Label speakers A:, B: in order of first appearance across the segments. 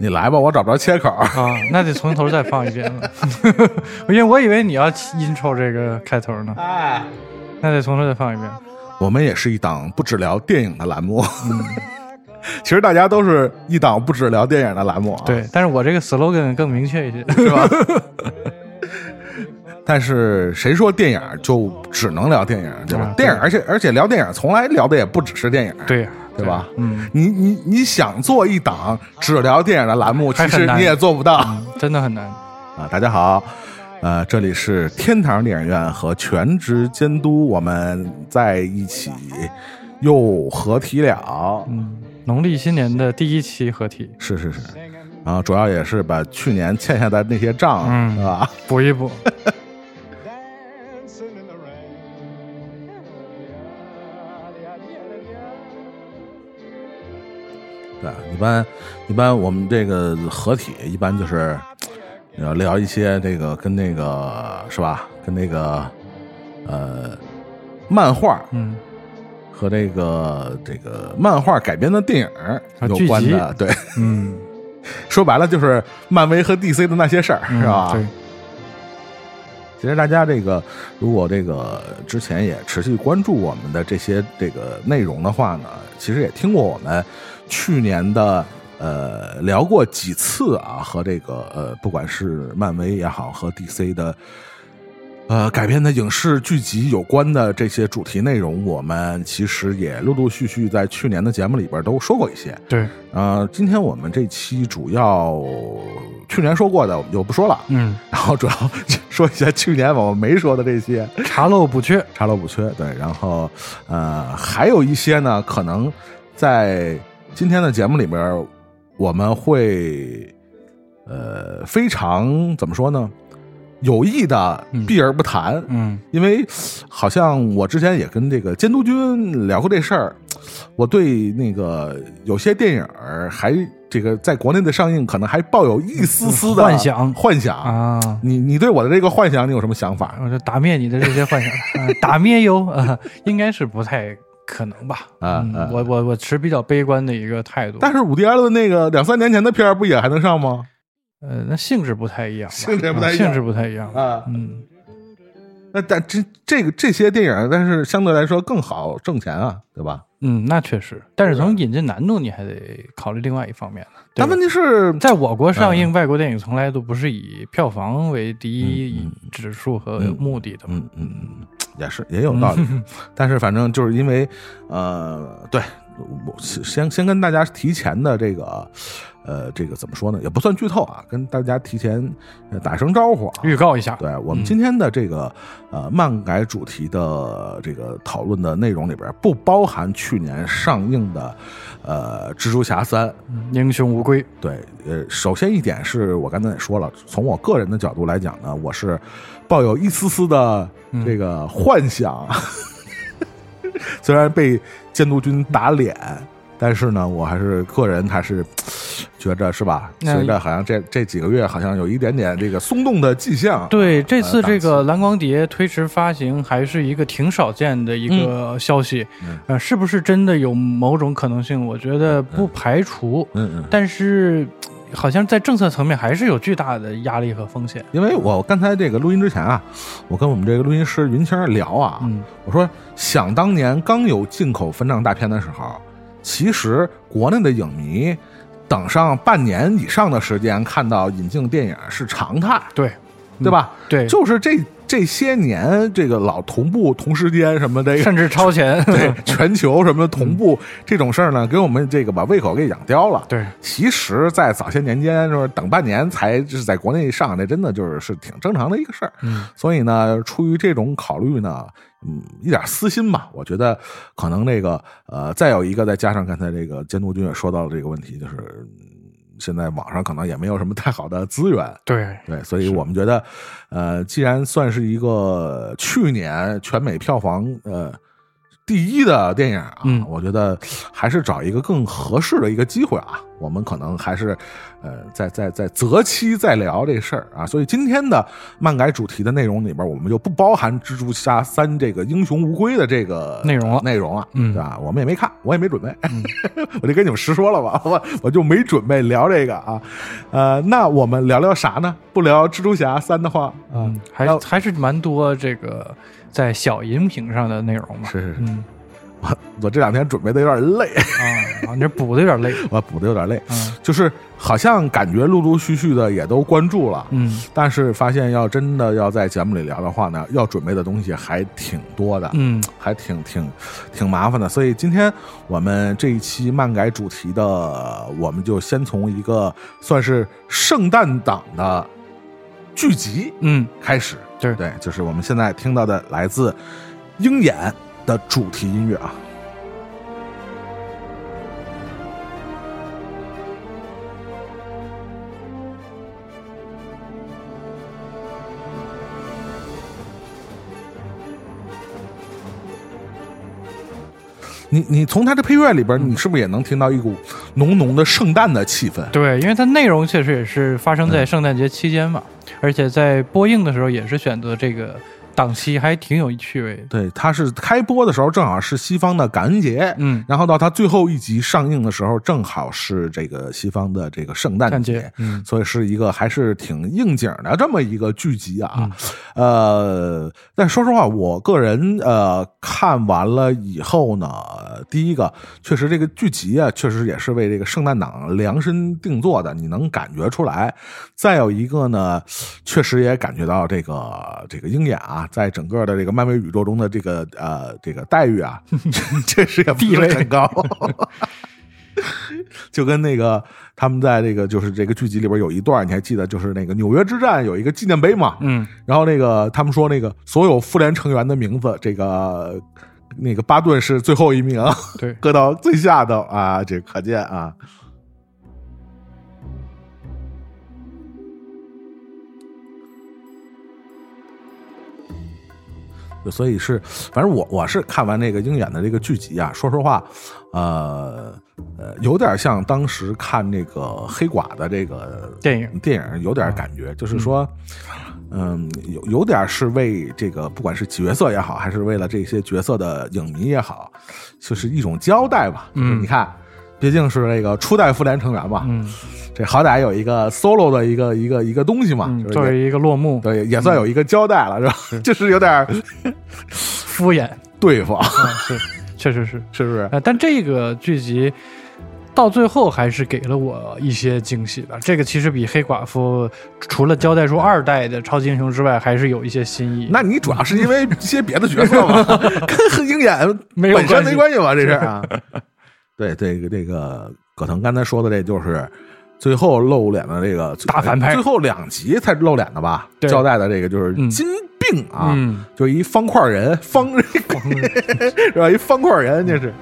A: 你来吧，我找不着切口。
B: 啊，那得从头再放一遍了，因为我以为你要 intro 这个开头呢，
A: 哎，
B: 那得从头再放一遍。
A: 我们也是一档不只聊电影的栏目。其实大家都是一档不只聊电影的栏目啊，
B: 对，但是我这个 slogan 更明确一些。
A: 是吧？但是谁说电影就只能聊电影，对吧？
B: 啊
A: 电影，而且而且聊电影从来聊的也不只是电影，
B: 对呀，
A: 对吧？
B: 嗯，
A: 你你你想做一档只聊电影的栏目，其实你也做不到。
B: 嗯真的很难。
A: 啊，大家好，呃，这里是天堂电影院和全职监督，我们在一起又合体了。
B: 嗯，农历新年的第一期合体，
A: 是是是，然后主要也是把去年欠下的那些账，
B: 嗯
A: 是吧？
B: 补一补。
A: 对，一般一般我们这个合体一般就是要聊一些这个跟那个是吧？跟那个呃漫画
B: 嗯，
A: 和这个这个漫画改编的电影有关的，
B: 啊
A: 对。
B: 嗯，
A: 说白了就是漫威和 DC 的那些事儿，
B: 嗯
A: 是吧？
B: 对，
A: 其实大家这个如果这个之前也持续关注我们的这些这个内容的话呢，其实也听过我们去年的呃聊过几次啊，和这个呃不管是漫威也好和 DC 的。呃，改编的影视剧集有关的这些主题内容，我们其实也陆陆续续在去年的节目里边都说过一些。
B: 对，
A: 呃，今天我们这期主要去年说过的我们就不说了，
B: 嗯，
A: 然后主要说一下去年我们没说的这些，
B: 查漏补缺。
A: 查漏补缺。对，然后呃，还有一些呢，可能在今天的节目里边，我们会呃非常怎么说呢？有意的
B: 嗯
A: 避而不谈，
B: 嗯
A: 因为好像我之前也跟这个监督君聊过这事儿，我对那个有些电影儿还这个在国内的上映，可能还抱有一丝丝的
B: 幻想
A: 幻想。
B: 啊，
A: 你你对我的这个幻想，你有什么想法？
B: 我就打灭你的这些幻想，啊打灭哟啊，应该是不太可能吧？嗯
A: 啊啊
B: 我我我持比较悲观的一个态度。
A: 但是伍迪·艾伦那个两三年前的片儿不也还能上吗？
B: 呃，那性质不太一样，
A: 性质不太一样
B: 啊性质不太一样
A: 啊
B: 嗯，
A: 那但这这个这些电影，但是相对来说更好挣钱啊，对吧？
B: 嗯，那确实，但是从引进难度，你还得考虑另外一方面呢。
A: 但问题是，
B: 在我国上映，外国电影从来都不是以票房为第一
A: 嗯
B: 指数和
A: 嗯
B: 目的的嘛。
A: 嗯嗯嗯，也是也有道理。但是反正就是因为呃，对我先先跟大家提前的这个呃这个怎么说呢，也不算剧透啊，跟大家提前呃打声招呼啊。
B: 预告一下，
A: 对我们
B: 嗯
A: 今天的这个呃漫改主题的这个讨论的内容里边，不包含去年上映的呃蜘蛛侠三。
B: 嗯英雄无归。
A: 对，呃，首先一点是我刚才也说了，从我个人的角度来讲呢，我是抱有一丝丝的这个幻想，虽然被监督军打脸，但是呢，我还是个人还是觉着是吧？
B: 那
A: 随着好像这这几个月好像有一点点这个松动的迹象。
B: 对，这次
A: 呃
B: 这个蓝光碟推迟发行还是一个挺少见的一个消息，
A: 嗯
B: 呃，是不是真的有某种可能性？我觉得不排除，
A: 嗯嗯，
B: 但是好像在政策层面还是有巨大的压力和风险。
A: 因为我刚才这个录音之前啊，我跟我们这个录音师云清聊啊，
B: 嗯
A: 我说想当年刚有进口分账大片的时候，其实国内的影迷等上半年以上的时间看到引进电影是常态，
B: 对。
A: 对吧？
B: 对，
A: 就是这这些年，这个老同步同时间什么的
B: 甚至超前。
A: 对全球什么同步这种事儿呢，给我们这个把胃口给养刁了。
B: 对
A: 其实，在早些年间，就是等半年才就是在国内上，这真的就是是挺正常的一个事儿。
B: 嗯，
A: 所以呢，出于这种考虑呢，嗯，一点私心吧，我觉得可能那个呃，再有一个，再加上刚才这个监督君也说到了这个问题，就是嗯现在网上可能也没有什么太好的资源，
B: 对
A: 对，所以我们觉得，呃，既然算是一个去年全美票房呃第一的电影啊，
B: 嗯
A: 我觉得还是找一个更合适的一个机会啊，我们可能还是呃在在在择期再聊这事儿啊。所以今天的漫改主题的内容里边，我们就不包含蜘蛛侠三这个英雄无归的这个
B: 内容了
A: 内容了，
B: 嗯
A: 对吧？我们也没看，我也没准备，我就跟你们实说了吧，我我就没准备聊这个啊。呃，那我们聊聊啥呢？不聊蜘蛛侠三的话，啊
B: 嗯，，还还是蛮多这个在小荧屏上的内容嘛。
A: 是是是
B: 嗯
A: 我我这两天准备的有点累，
B: 啊啊，你这补的有点累。
A: 我补的有点累，
B: 嗯
A: 就是好像感觉陆陆续续的也都关注了，
B: 嗯
A: 但是发现要真的要在节目里聊的话呢，要准备的东西还挺多的，
B: 嗯
A: 还挺挺挺麻烦的。所以今天我们这一期漫改主题的，我们就先从一个算是圣诞档的剧集
B: 嗯，
A: 开始。
B: 对
A: 对，就是我们现在听到的来自鹰眼的主题音乐啊。你你从它的配乐里边，你是不是也能听到一股浓浓的圣诞的气氛？
B: 对，因为它内容确实也是发生
A: 嗯
B: 在圣诞节期间嘛，而且在播映的时候也是选择这个档期，还挺有趣味的。
A: 对，它是开播的时候正好是西方的感恩节，
B: 嗯，
A: 然后到它最后一集上映的时候，正好是这个西方的这个圣诞
B: 感
A: 节，
B: 嗯
A: 所以是一个还是挺应景的这么一个剧集啊。
B: 嗯
A: 呃，但说实话，我个人呃看完了以后呢，第一个确实这个剧集啊，确实也是为这个圣诞档量身定做的，你能感觉出来。再有一个呢，确实也感觉到这个这个鹰眼啊，在整个的这个漫威宇宙中的这个呃这个待遇啊，确实也地位很高。就跟那个他们在这个就是这个剧集里边有一段，你还记得，就是那个纽约之战有一个纪念碑嘛？
B: 嗯
A: 然后那个他们说那个所有复联成员的名字，这个那个巴顿是最后一名，
B: 对，
A: 搁到最下头啊，这可见啊。所以是，反正我我是看完那个鹰眼的这个剧集啊，说实话，呃呃，有点像当时看那个黑寡的这个
B: 电影
A: 电影有点感觉，就是说，嗯，有有点是为这个不管是角色也好，还是为了这些角色的影迷也好，就是一种交代吧。就是
B: 嗯
A: 你看，毕竟是那个初代复联成员嘛，
B: 嗯
A: 这好歹有一个 solo 的一个一个一个东西嘛，
B: 嗯，
A: 就是也
B: 作为一个落幕，
A: 对也算有一个交代了，是吧？就是有点
B: 敷衍
A: 对付，
B: 啊，是，确实是。
A: 是不是？
B: 呃，但这个剧集到最后还是给了我一些惊喜的。这个其实比黑寡妇除了交代出二代的超级英雄之外，还是有一些新意。
A: 那你主要是因为一些别的角色嘛，跟鹰眼
B: 没有
A: 本身没关系吧？这事儿啊。对，这个这个葛腾刚才说的，这就是最后露脸的这个
B: 大反派
A: 最后两集才露脸的吧？交代的这个就是
B: 嗯
A: 金病啊，
B: 嗯，
A: 就一方块人，方 是吧？一方块人，这是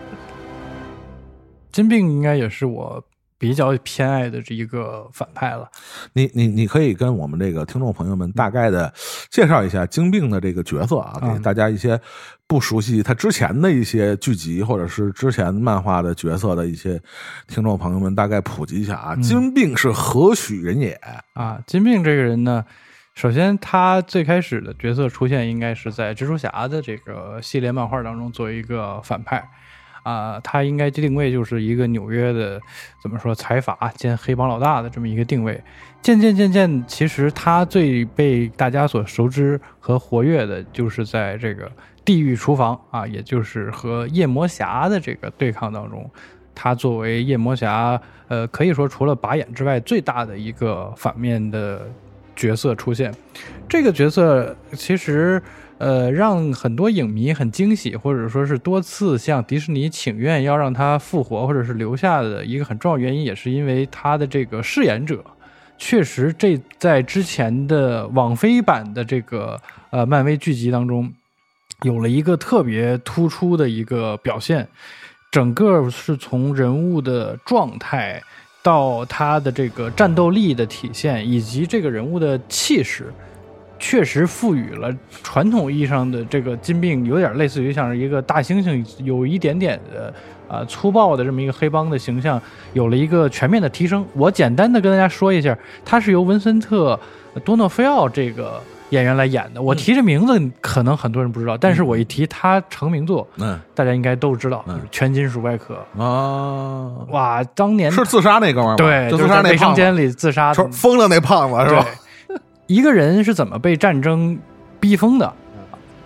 B: 金病应该也是我比较偏爱的这一个反派了。
A: 你你你可以跟我们这个听众朋友们大概的介绍一下金并的这个角色啊，
B: 嗯
A: 给大家一些不熟悉他之前的一些剧集或者是之前漫画的角色的一些听众朋友们大概普及一下啊。
B: 嗯
A: 金并是何许人也？
B: 啊，金并这个人呢，首先他最开始的角色出现应该是在蜘蛛侠的这个系列漫画当中作为一个反派。啊，他应该定位就是一个纽约的怎么说财阀兼黑帮老大的这么一个定位。渐渐渐渐，其实他最被大家所熟知和活跃的，就是在这个地狱厨房啊，也就是和夜魔侠的这个对抗当中，他作为夜魔侠，呃，可以说除了拔眼之外最大的一个反面的角色出现。这个角色其实。呃，让很多影迷很惊喜，或者说是多次向迪士尼请愿要让他复活或者是留下的一个很重要原因，也是因为他的这个饰演者，确实这在之前的网飞版的这个呃漫威剧集当中，有了一个特别突出的一个表现，整个是从人物的状态到他的这个战斗力的体现，以及这个人物的气势。确实赋予了传统意义上的这个金并，有点类似于像是一个大猩猩，有一点点的啊粗暴的这么一个黑帮的形象，有了一个全面的提升。我简单的跟大家说一下，他是由文森特·多诺菲奥这个演员来演的。我提这名字可能很多人不知道，但是我一提他成名作，
A: 嗯，
B: 大家应该都知道，就是《全金属外壳》
A: 啊，
B: 哇，当年
A: 是自杀那哥们儿吗？
B: 对，
A: 就自杀那
B: 是在卫生间里自杀
A: 疯了那胖子是吧？
B: 对，一个人是怎么被战争逼疯的，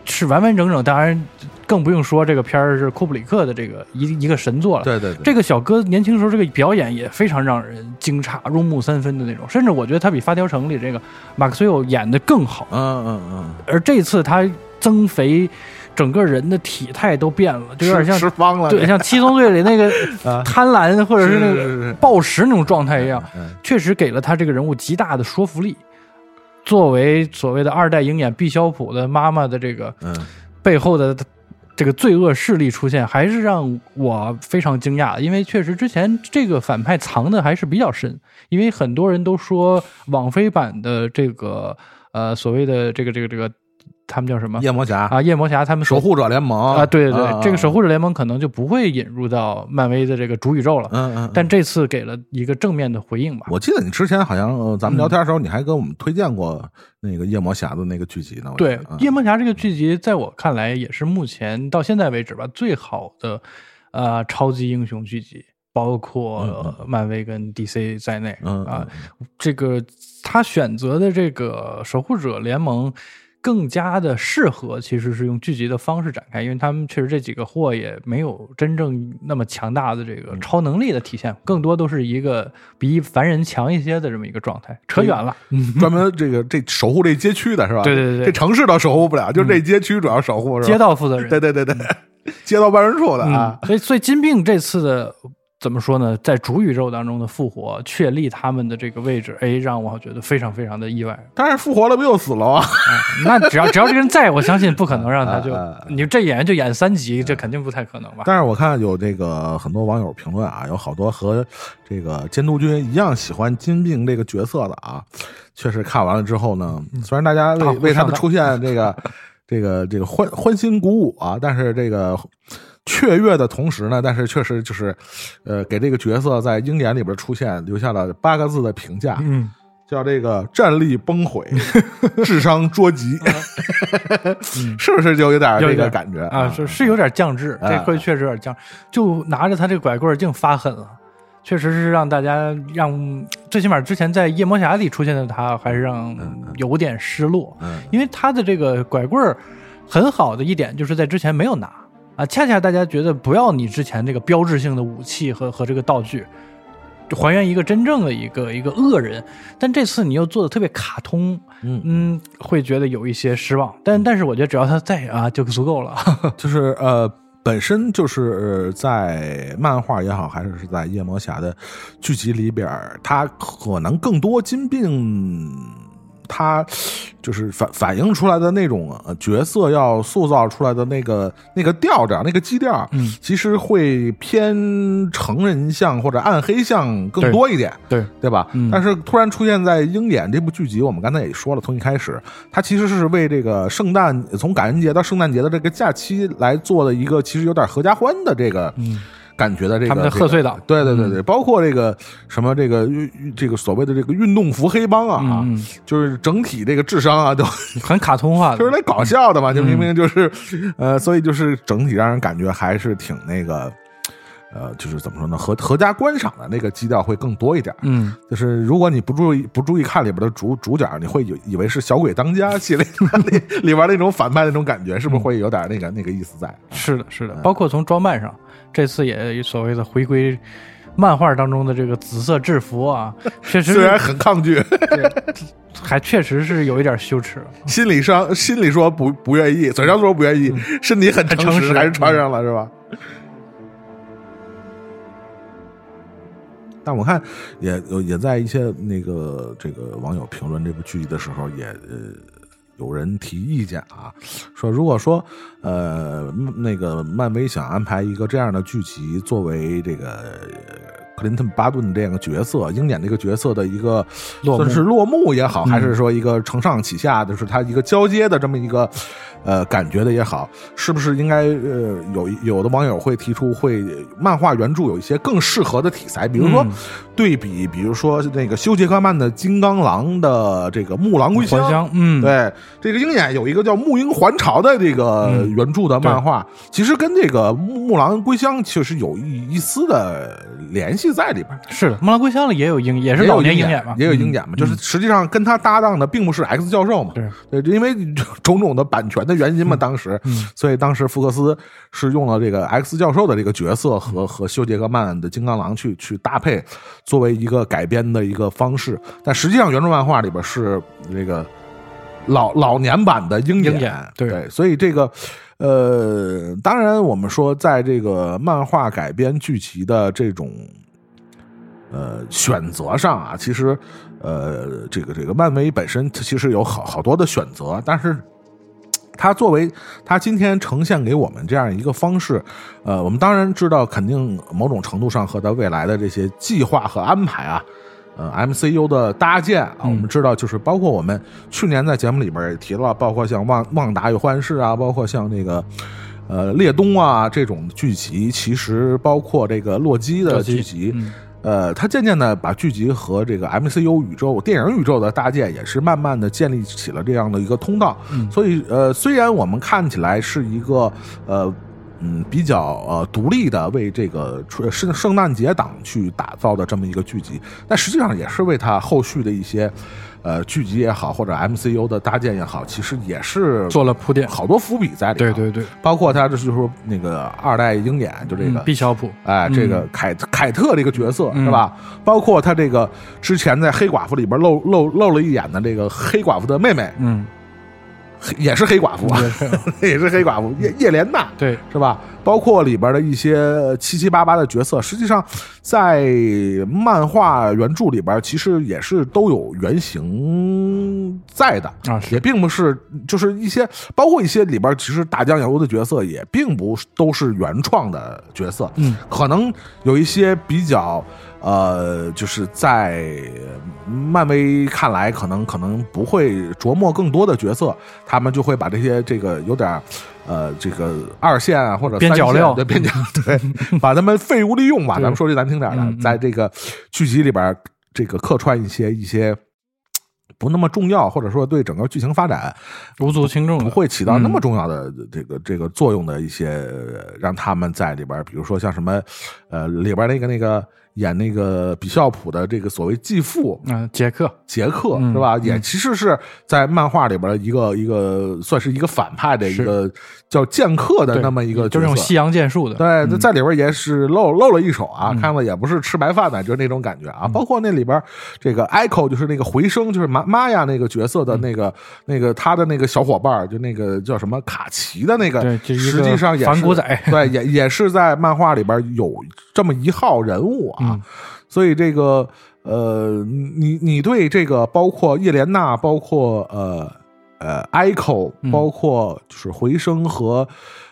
B: 是完完整整。当然，更不用说这个片儿是库布里克的这个一一个神作了。
A: 对对对，
B: 这个小哥年轻时候这个表演也非常让人惊诧、入木三分的那种，甚至我觉得他比《发条城》里这个马克·思韦演的更好。
A: 嗯嗯嗯，
B: 而这次他增肥，整个人的体态都变了，就有点像
A: 吃方了，
B: 对，像《七宗罪》里那个
A: 啊
B: 贪婪或者是那个暴食那种状态一样。
A: 嗯
B: 确实给了他这个人物极大的说服力。作为所谓的二代鹰眼毕肖普的妈妈的这个
A: 嗯
B: 背后的这个罪恶势力出现，还是让我非常惊讶。因为确实之前这个反派藏的还是比较深，因为很多人都说网飞版的这个呃所谓的这个这个这个他们叫什么
A: 夜魔侠
B: 啊夜魔侠他们
A: 守护者联盟
B: 啊对对对，
A: 啊
B: 这个守护者联盟可能就不会引入到漫威的这个主宇宙了。
A: 嗯嗯，
B: 但这次给了一个正面的回应吧。
A: 我记得你之前好像呃咱们聊天的时候，你还跟我们推荐过那个夜魔侠的那个剧集呢。
B: 对夜魔侠》这个剧集，在我看来也是目前到现在为止吧最好的呃超级英雄剧集，包括、呃漫威跟 DC 在内
A: 嗯
B: 啊。这个他选择的这个守护者联盟。更加的适合，其实是用聚集的方式展开，因为他们确实这几个货也没有真正那么强大的这
A: 嗯。
B: 个超能力的体现，更多都是一个比凡人强一些的这么一个状态。扯远了，
A: 专门这个这守护这街区的是吧？
B: 对对对。对
A: 这城市倒守护不了，就这街区主要守护是吧？
B: 街道负责人，
A: 对对对对，街道办事处的啊。
B: 嗯，，所以所以金并这次的怎么说呢，在主宇宙当中的复活，确立他们的这个位置，哎，让我觉得非常非常的意外。
A: 但是复活了不又死了啊？
B: 那只要只要这个人在，我相信不可能让他就
A: 啊啊啊
B: 你这演员就演三集，这肯定不太可能吧？
A: 但是我看有这个很多网友评论啊，有好多和这个监督君一样喜欢金并这个角色的啊，确实看完了之后呢，虽然大家为
B: 啊
A: 为他
B: 上当
A: 的出现这个这个这个欢欢欣鼓舞啊，但是这个。雀跃的同时呢，但是确实就是，呃，给这个角色在鹰眼里边出现留下了八个字的评价，
B: 嗯，
A: 叫这个战力崩毁，智商捉急，是不是就有点这个感觉？
B: 啊，是是有点降智，
A: 啊。
B: 这回确实有点降，就拿着他这个拐棍儿净发狠了。确实是让大家让最起码之前在夜魔侠里出现的他，还是让有点失落。
A: 嗯。
B: 因为他的这个拐棍儿很好的一点就是在之前没有拿啊，恰恰大家觉得不要你之前这个标志性的武器和和这个道具，就还原一个真正的一个一个恶人，但这次你又做的特别卡通，
A: 嗯
B: 嗯，会觉得有一些失望。但但是我觉得只要他在啊就足够了。
A: 就是呃，本身就是呃在漫画也好，还是是在夜魔侠的剧集里边儿，它可能更多金并。它就是反反映出来的那种呃角色要塑造出来的那个那个调调、那个基调，
B: 嗯，
A: 其实会偏成人向或者暗黑向更多一点。
B: 对，
A: 对吧？
B: 嗯
A: 但是突然出现在《鹰眼》这部剧集，我们刚才也说了，从一开始，它其实是为这个圣诞，从感恩节到圣诞节的这个假期来做的一个，其实有点合家欢的这个。感觉的这个
B: 嗯他们的贺岁档。嗯
A: 这个对对对对，包括这个什么这个运这个所谓的这个运动服黑帮啊，
B: 嗯嗯。
A: 就是整体这个智商啊都
B: 很卡通化的，
A: 就是来搞笑的嘛，就明
B: 嗯
A: 明就是，呃，所以就是整体让人感觉还是挺那个，呃，就是怎么说呢，合合家观赏的那个基调会更多一点。
B: 嗯，
A: 就是如果你不注意不注意看里边的主主角，你会以以为是小鬼当家系列 里里边那种反派那种感觉，是不是会有点那个那个意思在？
B: 是的，是的，包括从装扮上，这次也所谓的回归漫画当中的这个紫色制服啊，确实
A: 虽然很抗拒，
B: 还确实是有一点羞耻。
A: 心理上心里说不不愿意，嘴上说不愿意，身体很
B: 很诚实
A: 还是穿上了，是吧？但我看也也在一些那个这个网友评论这部剧集的时候，也呃有人提意见啊，说如果说呃那个漫威想安排一个这样的剧集作为这个克林顿巴顿这样的角色，鹰眼这个角色的一个
B: 落
A: 算是落幕也好，
B: 嗯。
A: 还是说一个承上启下，就是他一个交接的这么一个呃感觉的也好，是不是应该呃有有的网友会提出会漫画原著有一些更适合的题材，比如说
B: 嗯。
A: 对比，比如说那个修·杰克曼的《金刚狼》的这个《木狼归乡》
B: 乡，嗯，
A: 对，这个鹰眼有一个叫《木鹰还巢》的这个
B: 嗯。
A: 原著的漫画，其实跟这个木木狼归乡确实有一一丝的联系在里边。
B: 是的，《木狼归乡》里也有鹰，也是
A: 也有
B: 老年
A: 鹰
B: 鹰眼嘛，
A: 也有鹰眼嘛，
B: 嗯。
A: 就是实际上跟他搭档的并不是 X 教授嘛，
B: 对，
A: 对，因为种种的版权的原因嘛，当时，
B: 嗯。
A: 所以当时福克斯是用了这个 X 教授的这个角色
B: 嗯。
A: 和和休·杰克曼的金刚狼去去搭配，作为一个改编的一个方式，但实际上原著漫画里边是这个老老年版的鹰
B: 鹰眼对。
A: 对，所以这个。呃，当然，我们说，在这个漫画改编剧集的这种呃选择上啊，其实呃，这个这个漫威本身它其实有好好多的选择，但是它作为它今天呈现给我们这样一个方式，呃，我们当然知道，肯定某种程度上和它未来的这些计划和安排啊。呃，MCU 的搭建啊，我们知道，就是包括我们去年在节目里边也提了，包括像旺旺达与幻视啊，包括像那个呃列东啊这种剧集，其实包括这个洛基的剧集，
B: 嗯
A: 呃，他渐渐的把剧集和这个 MCU 宇宙、电影宇宙的搭建，也是慢慢的建立起了这样的一个通道。
B: 嗯
A: 所以，呃，虽然我们看起来是一个呃。嗯，比较呃独立的为这个春圣圣诞节档去打造的这么一个剧集，但实际上也是为它后续的一些呃剧集也好，或者 MCU 的搭建也好，其实也是
B: 做了铺垫。
A: 好多伏笔在里头。
B: 对对对，
A: 包括他这就是说那个二代鹰眼，就这个、
B: 嗯毕小普，
A: 哎，这个凯凯特这个角色
B: 嗯
A: 是吧？包括他这个之前在黑寡妇里边露露露了一眼的这个黑寡妇的妹妹，
B: 嗯，
A: 黑也是黑寡妇啊，
B: 也是
A: 黑寡妇叶叶莲娜，
B: 对，
A: 是吧？包括里边的一些七七八八的角色，实际上在漫画原著里边，其实也是都有原型在的
B: 啊
A: 也并不是就是一些包括一些里边，其实大江游的角色也并不都是原创的角色，
B: 嗯，
A: 可能有一些比较。呃，就是在漫威看来，可能可能不会琢磨更多的角色，他们就会把这些这个有点呃这个二线啊或者
B: 边角料
A: 对边角对，把他们废物利用吧，咱们说句难听点的，在这个剧集里边这个客串一些一些不那么重要，或者说对整个剧情发展
B: 无足轻重，
A: 不会起到那么
B: 嗯。
A: 重要的这个这个作用的一些，呃让他们在里边，比如说像什么呃里边儿那个那个演那个比孝普的这个所谓继父，
B: 嗯，杰克，
A: 杰克
B: 嗯
A: 是吧？
B: 嗯
A: 也其实是在漫画里边的一个一个算是一个反派的一个叫剑客的那么一个。
B: 就是用西洋剑术的，
A: 对，
B: 嗯
A: 在里边也是露露了一手啊，
B: 嗯
A: 看了也不是吃白饭的，就是那种感觉啊。包括那里边这个 Echo，就是那个回声，就是玛玛雅那个角色
B: 嗯
A: 的那个、那个他的那个小伙伴，就那个叫什么卡奇的那个实际上也是
B: 反骨仔
A: 对，也也是在漫画里边有这么一号人物啊。
B: 嗯
A: 所以这个呃，你你对这个包括叶莲娜，包括呃呃 Echo，
B: 嗯
A: 包括就是回声和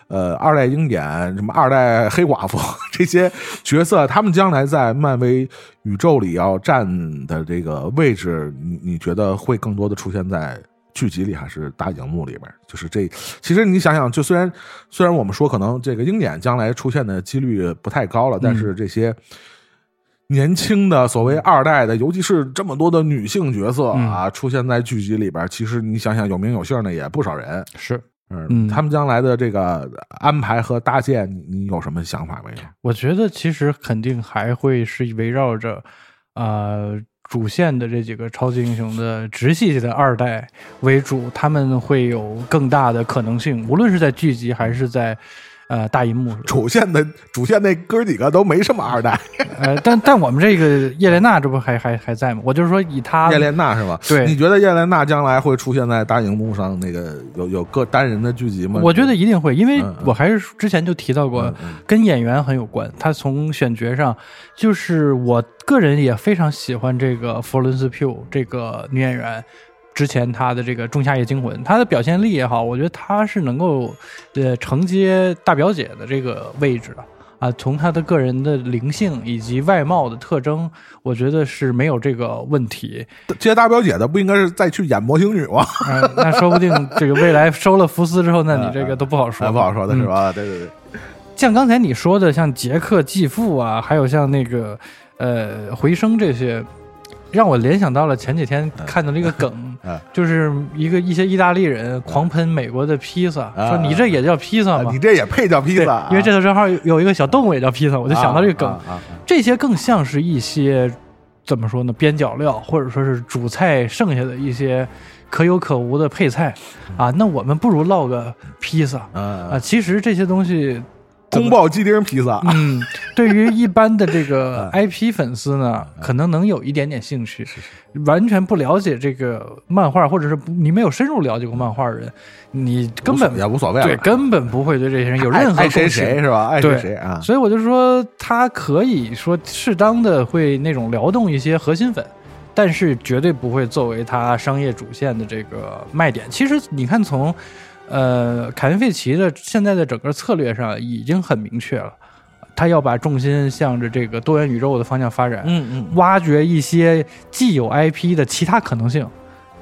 A: 呃二代鹰眼，什么二代黑寡妇 这些角色，他们将来在漫威宇宙里要占的这个位置，你你觉得会更多的出现在？剧集里还是大荧幕里边，就是这。其实你想想，就虽然虽然我们说可能这个鹰眼将来出现的几率不太高了，但是这些年轻的所谓二代的，尤其是这么多的女性角色啊，出现在剧集里边，其实你想想，有名有姓的也不少人。
B: 是，
A: 嗯，
B: 嗯。
A: 他们将来的这个安排和搭建，你你有什么想法没有？
B: 我觉得其实肯定还会是围绕着，呃，主线的这几个超级英雄的直系的二代为主，他们会有更大的可能性，无论是在剧集还是在呃大银幕上。
A: 主线的主线那哥几个都没什么二代，
B: 呃，但但我们这个叶莲娜这不还还还在吗？我就是说以她
A: 叶莲娜是吧？
B: 对
A: 你觉得叶莲娜将来会出现在大荧幕上？那个有有个单人的剧集吗？
B: 我觉得一定会，因为我还是之前就提到过，
A: 嗯嗯
B: 跟演员很有关。他从选角上，就是我个人也非常喜欢这个佛伦斯 Pugh 这个女演员。之前他的这个《仲夏夜惊魂》，他的表现力也好，我觉得他是能够呃承接大表姐的这个位置的啊。从他的个人的灵性以及外貌的特征，我觉得是没有这个问题。
A: 接大表姐的不应该是再去演魔形女吗？
B: 呃，那说不定这个未来收了福斯之后，那你这个都不好说，
A: 哎不好说的是
B: 嗯
A: 吧？对对对，
B: 像刚才你说的，像杰克继父啊，还有像那个呃回声这些，让我联想到了前几天看到这个 梗，
A: 嗯
B: 就是一个一些意大利人狂喷美国的披萨，
A: 啊
B: 说你这也叫披萨吗？
A: 啊你这也配叫披萨啊？，
B: 因为这头正好有一个小动物也叫披萨，我就想到这个梗。这些更像是一些怎么说呢，边角料，或者说是主菜剩下的一些可有可无的配菜啊。那我们不如烙个披萨。
A: 啊！
B: 其实这些东西
A: 宫爆鸡丁披萨，
B: 嗯，对于一般的这个
A: 嗯
B: IP 粉丝呢，可能能有一点点兴趣，完全不了解这个漫画，或者是你没有深入了解过漫画的人，你根本
A: 也无所谓了，
B: 对根本不会对这些人有任何
A: 爱爱谁谁是吧？爱谁
B: 对
A: 谁啊？
B: 所以我就说，他可以说适当的会那种撩动一些核心粉，但是绝对不会作为他商业主线的这个卖点。其实你看从，呃，凯文·费奇的现在的整个策略上已经很明确了，他要把重心向着这个多元宇宙的方向发展，
A: 嗯嗯，
B: 挖掘一些既有 IP 的其他可能性。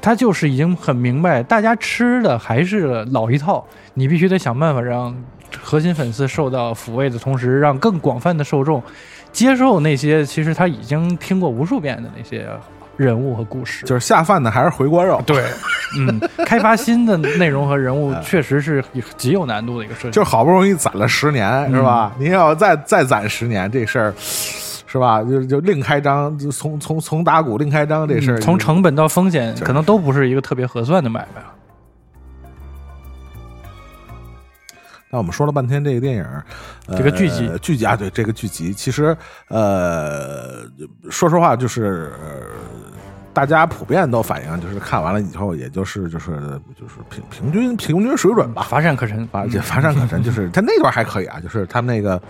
B: 他就是已经很明白，大家吃的还是老一套，你必须得想办法让核心粉丝受到抚慰的同时，让更广泛的受众接受那些其实他已经听过无数遍的那些人物和故事。
A: 就是下饭的还是回锅肉，
B: 对，嗯，开发新的内容和人物 确实是极有难度的一个事情。
A: 就是好不容易攒了十年，是吧？
B: 嗯
A: 您要再再攒十年，这事儿是吧？就就另开张，就从从从打鼓另开张这事儿，
B: 嗯从成本到风险，可能都不是一个特别合算的买卖。
A: 那我们说了半天这个电影，呃、
B: 这个剧集
A: 剧集啊，对这个剧集，其实呃，说实话，就是、呃大家普遍都反映，就是看完了以后，也就是就是就是平平均平均水准吧，
B: 乏善可陈，
A: 乏这乏善可陈。就是 他那段还可以啊，就是他们那个，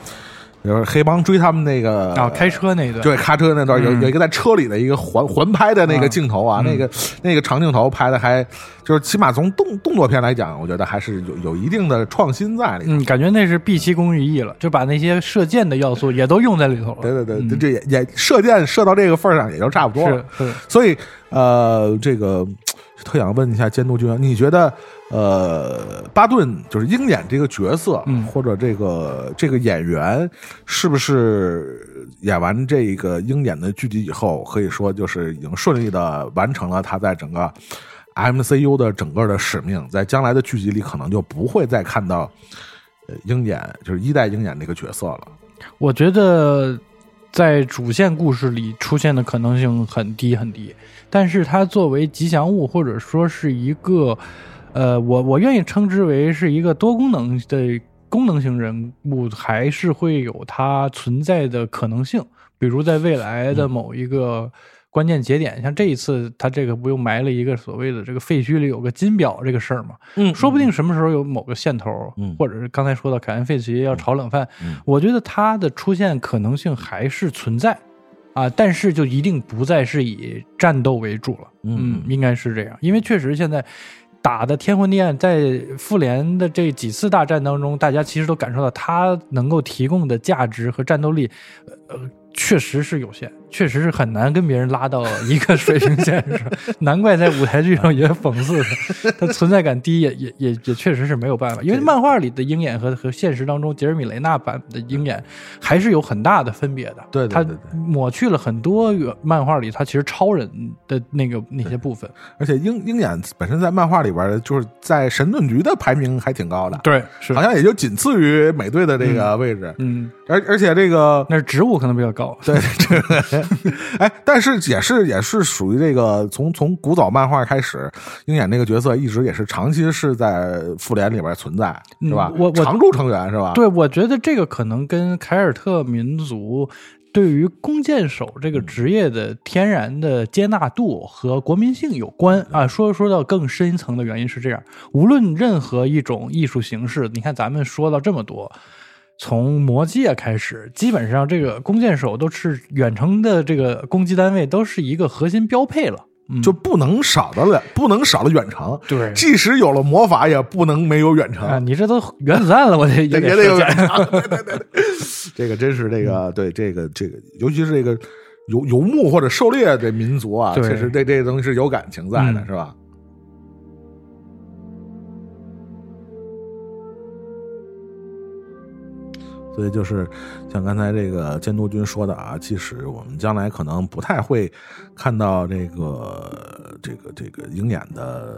A: 就是黑帮追他们那个
B: 啊，开车那段，
A: 对，开车那段有
B: 嗯。
A: 有一个在车里的一个环环拍的那个镜头啊，
B: 嗯。
A: 那个那个长镜头拍的还就是起码从动动作片来讲，我觉得还是有有一定的创新在里头。
B: 嗯，感觉那是毕其功于一了，就把那些射箭的要素也都用在里头了。
A: 对对对，
B: 嗯。
A: 这也也射箭射到这个份儿上也就差不多了。所以呃，这个特想问一下监督君，你觉得呃，巴顿就是鹰眼这个角色，
B: 嗯
A: 或者这个这个演员，是不是演完这个鹰眼的剧集以后，可以说就是已经顺利的完成了他在整个 MCU 的整个的使命，在将来的剧集里可能就不会再看到呃鹰眼，就是一代鹰眼这个角色了。
B: 我觉得在主线故事里出现的可能性很低很低，但是它作为吉祥物或者说是一个，呃，我我愿意称之为是一个多功能的功能型人物，还是会有它存在的可能性。比如在未来的某一个关键节点，像这一次他这个不又埋了一个所谓的这个废墟里有个金表这个事儿嘛？
A: 嗯
B: 说不定什么时候有某个线头，
A: 嗯。
B: 或者是刚才说到凯恩·费奇要炒冷饭，
A: 嗯。
B: 我觉得它的出现可能性还是存在啊，但是就一定不再是以战斗为主了。
A: 嗯
B: 应该是这样，因为确实现在打的天昏地暗，在复联的这几次大战当中，大家其实都感受到它能够提供的价值和战斗力，呃，确实是有限。确实是很难跟别人拉到一个水平线上，难怪在舞台剧上也讽刺他，他存在感低也也也也确实是没有办法，因为漫画里的鹰眼和和现实当中杰尔米雷纳版的鹰眼还是有很大的分别的。他
A: 对对对对
B: 抹去了很多原漫画里他其实超人的那个那些部分。
A: 而且鹰鹰眼本身在漫画里边儿就是在神盾局的排名还挺高的，
B: 对，是
A: 好像也就仅次于美队的这个位置。
B: 嗯，
A: 而而且这个
B: 那是职务可能比较高。
A: 对这个，哎，但是也是也是属于这个从从古早漫画开始，鹰眼这个角色一直也是长期是在复联里边存在，是吧？
B: 嗯我我
A: 常驻成员是吧？
B: 对，我觉得这个可能跟凯尔特民族对于弓箭手这个职业的天然的接纳度和国民性有关啊。说说到更深层的原因是这样，无论任何一种艺术形式，你看咱们说到这么多。从魔界开始，基本上这个弓箭手都是远程的这个攻击单位，都是一个核心标配了。嗯，
A: 就不能少的了，不能少了远程。
B: 对
A: 即使有了魔法，也不能没有远程。
B: 啊，你这都原子弹了，我得
A: 也得有远程。对对对对，这个真是这个对这个这个，尤其是这个游游牧或者狩猎的民族啊，确实对这个东西是有感情在的，
B: 嗯
A: 是吧？所以就是像刚才这个监督军说的啊，即使我们将来可能不太会看到这个这个这个鹰眼的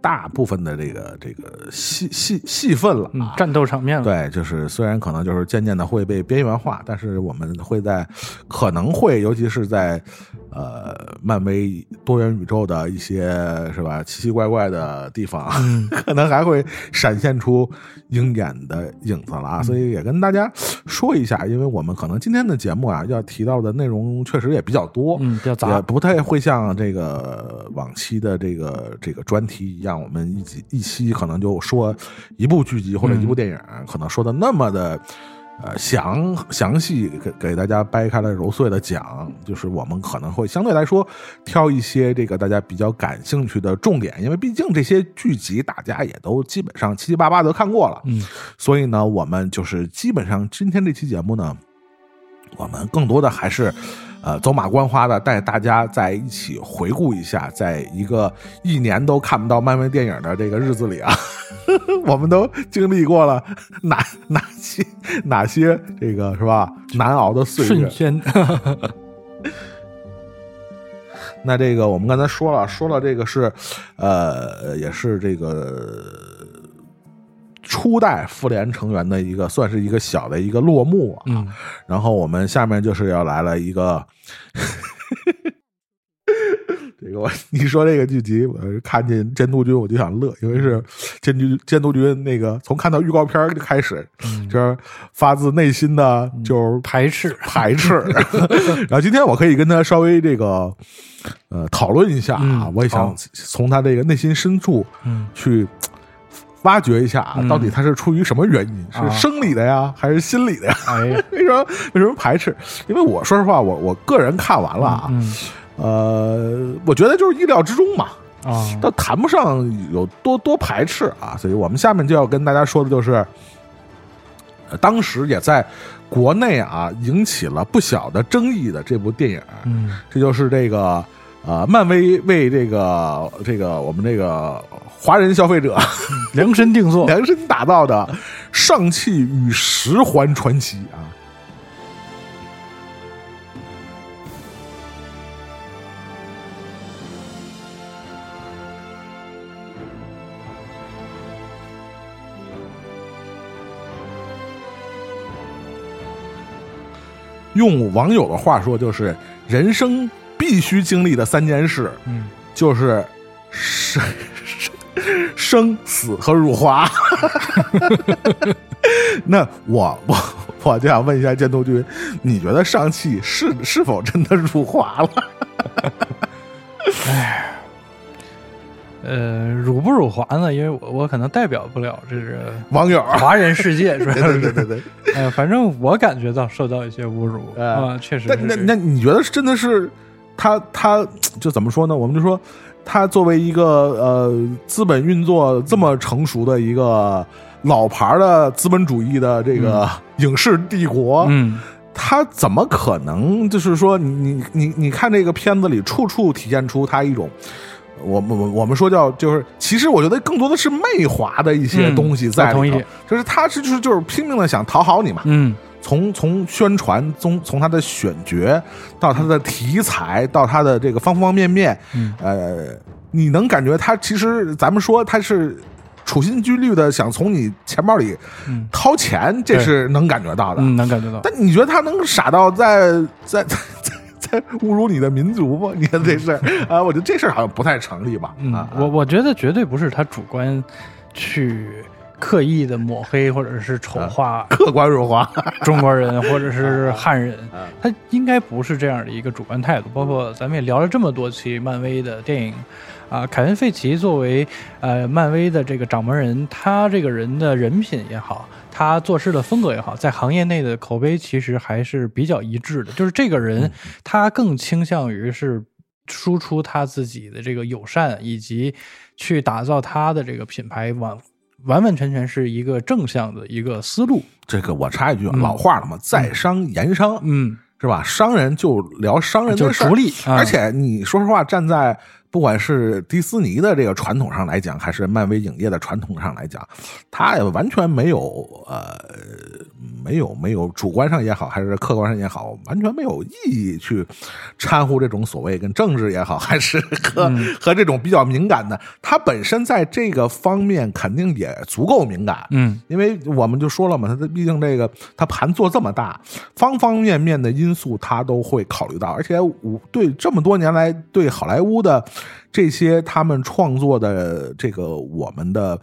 A: 大部分的这个这个戏戏戏份了
B: 战斗场面了。
A: 对，就是虽然可能就是渐渐的会被边缘化，但是我们会在可能会，尤其是在呃漫威多元宇宙的一些是吧奇奇怪怪的地方，可能还会闪现出鹰眼的影子了啊。所以也跟大家说一下，因为我们可能今天的节目啊要提到的内容确实也比较多，
B: 嗯，比较
A: 也
B: 杂。
A: 不太会像这个往期的这个这个专题一样，我们一集一期可能就说一部剧集或者一部电影，可能说的那么的。呃，详详细给给大家掰开了揉碎的讲，就是我们可能会相对来说挑一些这个大家比较感兴趣的重点，因为毕竟这些剧集大家也都基本上七七八八都看过了，
B: 嗯，
A: 所以呢，我们就是基本上今天这期节目呢，我们更多的还是，呃，走马观花的带大家在一起回顾一下，在一个一年都看不到漫威电影的这个日子里啊，我们都经历过了哪哪些哪些这个是吧难熬的岁月
B: 瞬。间，
A: 那这个我们刚才说了，说了这个是，呃，也是这个初代复联成员的一个，算是一个小的一个落幕啊。
B: 嗯，
A: 然后我们下面就是要来了一个，这个我你说这个剧集，我看见监督君我就想乐，因为是监督监督君那个从看到预告片就开始，就是发自内心的就是
B: 排斥。
A: 排斥。然后今天我可以跟他稍微这个呃讨论一下啊，
B: 嗯
A: 我也想从他这个内心深处
B: 嗯
A: 去挖掘一下啊，
B: 嗯。
A: 到底他是出于什么原因，
B: 啊。
A: 是生理的呀，还是心理的呀？
B: 哎，
A: 为什么？为什么排斥？因为我说实话，我我个人看完了啊，
B: 嗯
A: 呃，我觉得就是意料之中嘛，
B: 啊，
A: 但谈不上有多多排斥啊。所以我们下面就要跟大家说的就是，呃当时也在国内啊引起了不小的争议的这部电影，
B: 嗯。
A: 这就是这个呃，漫威为这个这个我们这个华人消费者
B: 量身定做。
A: 量身打造的《上汽与十环传奇》啊。用网友的话说，就是人生必须经历的三件事，
B: 嗯，
A: 就是生生死和辱华。那我我我就想问一下监督君，你觉得上汽是是否真的辱华了？
B: 哎呃，辱不辱华呢？因为我我可能代表不了这个
A: 网友，
B: 华人世界，是
A: 对对对对。
B: 呃，反正我感觉到受到一些侮辱
A: 哎
B: 啊，确实
A: 那。那那你觉得真的是他他就怎么说呢？我们就说他作为一个呃资本运作这么成熟的一个老牌的资本主义的这个影视帝国，
B: 嗯，
A: 他他怎么可能？就是说，你你你你看这个片子里，处处体现出他一种。我我我我们说叫就是，其实我觉得更多的是媚华的一些
B: 嗯
A: 东西在里头，
B: 我同意
A: 就是他是就是就是拼命的想讨好你嘛，
B: 嗯
A: 从从宣传，从从他的选角到他的题材，到他的这个方方面面，
B: 嗯
A: 呃，你能感觉他其实咱们说他是处心积虑的想从你钱包里
B: 嗯
A: 掏钱，这是能感觉到的。
B: 嗯，能感觉到。
A: 但你觉得他能傻到在在在在在侮辱你的民族吗？你看这事儿啊，我觉得这事儿好像不太成立吧？
B: 嗯
A: 啊，，
B: 我我觉得绝对不是他主观去刻意的抹黑或者是丑化
A: 客观辱华，
B: 中国人或者是汉人
A: 啊，
B: 他应该不是这样的一个主观态度。包括咱们也聊了这么多期漫威的电影，啊，凯文·费奇作为呃漫威的这个掌门人，他这个人的人品也好，他做事的风格也好，在行业内的口碑其实还是比较一致的。就是这个人，他更倾向于是输出他自己的这个友善，以及去打造他的这个品牌完完完全全是一个正向的一个思路。
A: 这个我插一句，
B: 嗯
A: 老话了嘛，在商言商，
B: 嗯，
A: 是吧？商人就聊商人
B: 就
A: 的事儿
B: 逐利啊
A: 而且你说实话，站在不管是迪斯尼的这个传统上来讲，还是漫威影业的传统上来讲，他也完全没有呃，没有没有主观上也好，还是客观上也好，完全没有意义去掺和这种所谓跟政治也好，还是和、
B: 嗯
A: 和这种比较敏感的，他本身在这个方面肯定也足够敏感。
B: 嗯
A: 因为我们就说了嘛，他毕竟这个他盘做这么大，方方面面的因素他都会考虑到，而且我对这么多年来对好莱坞的这些他们创作的这个我们的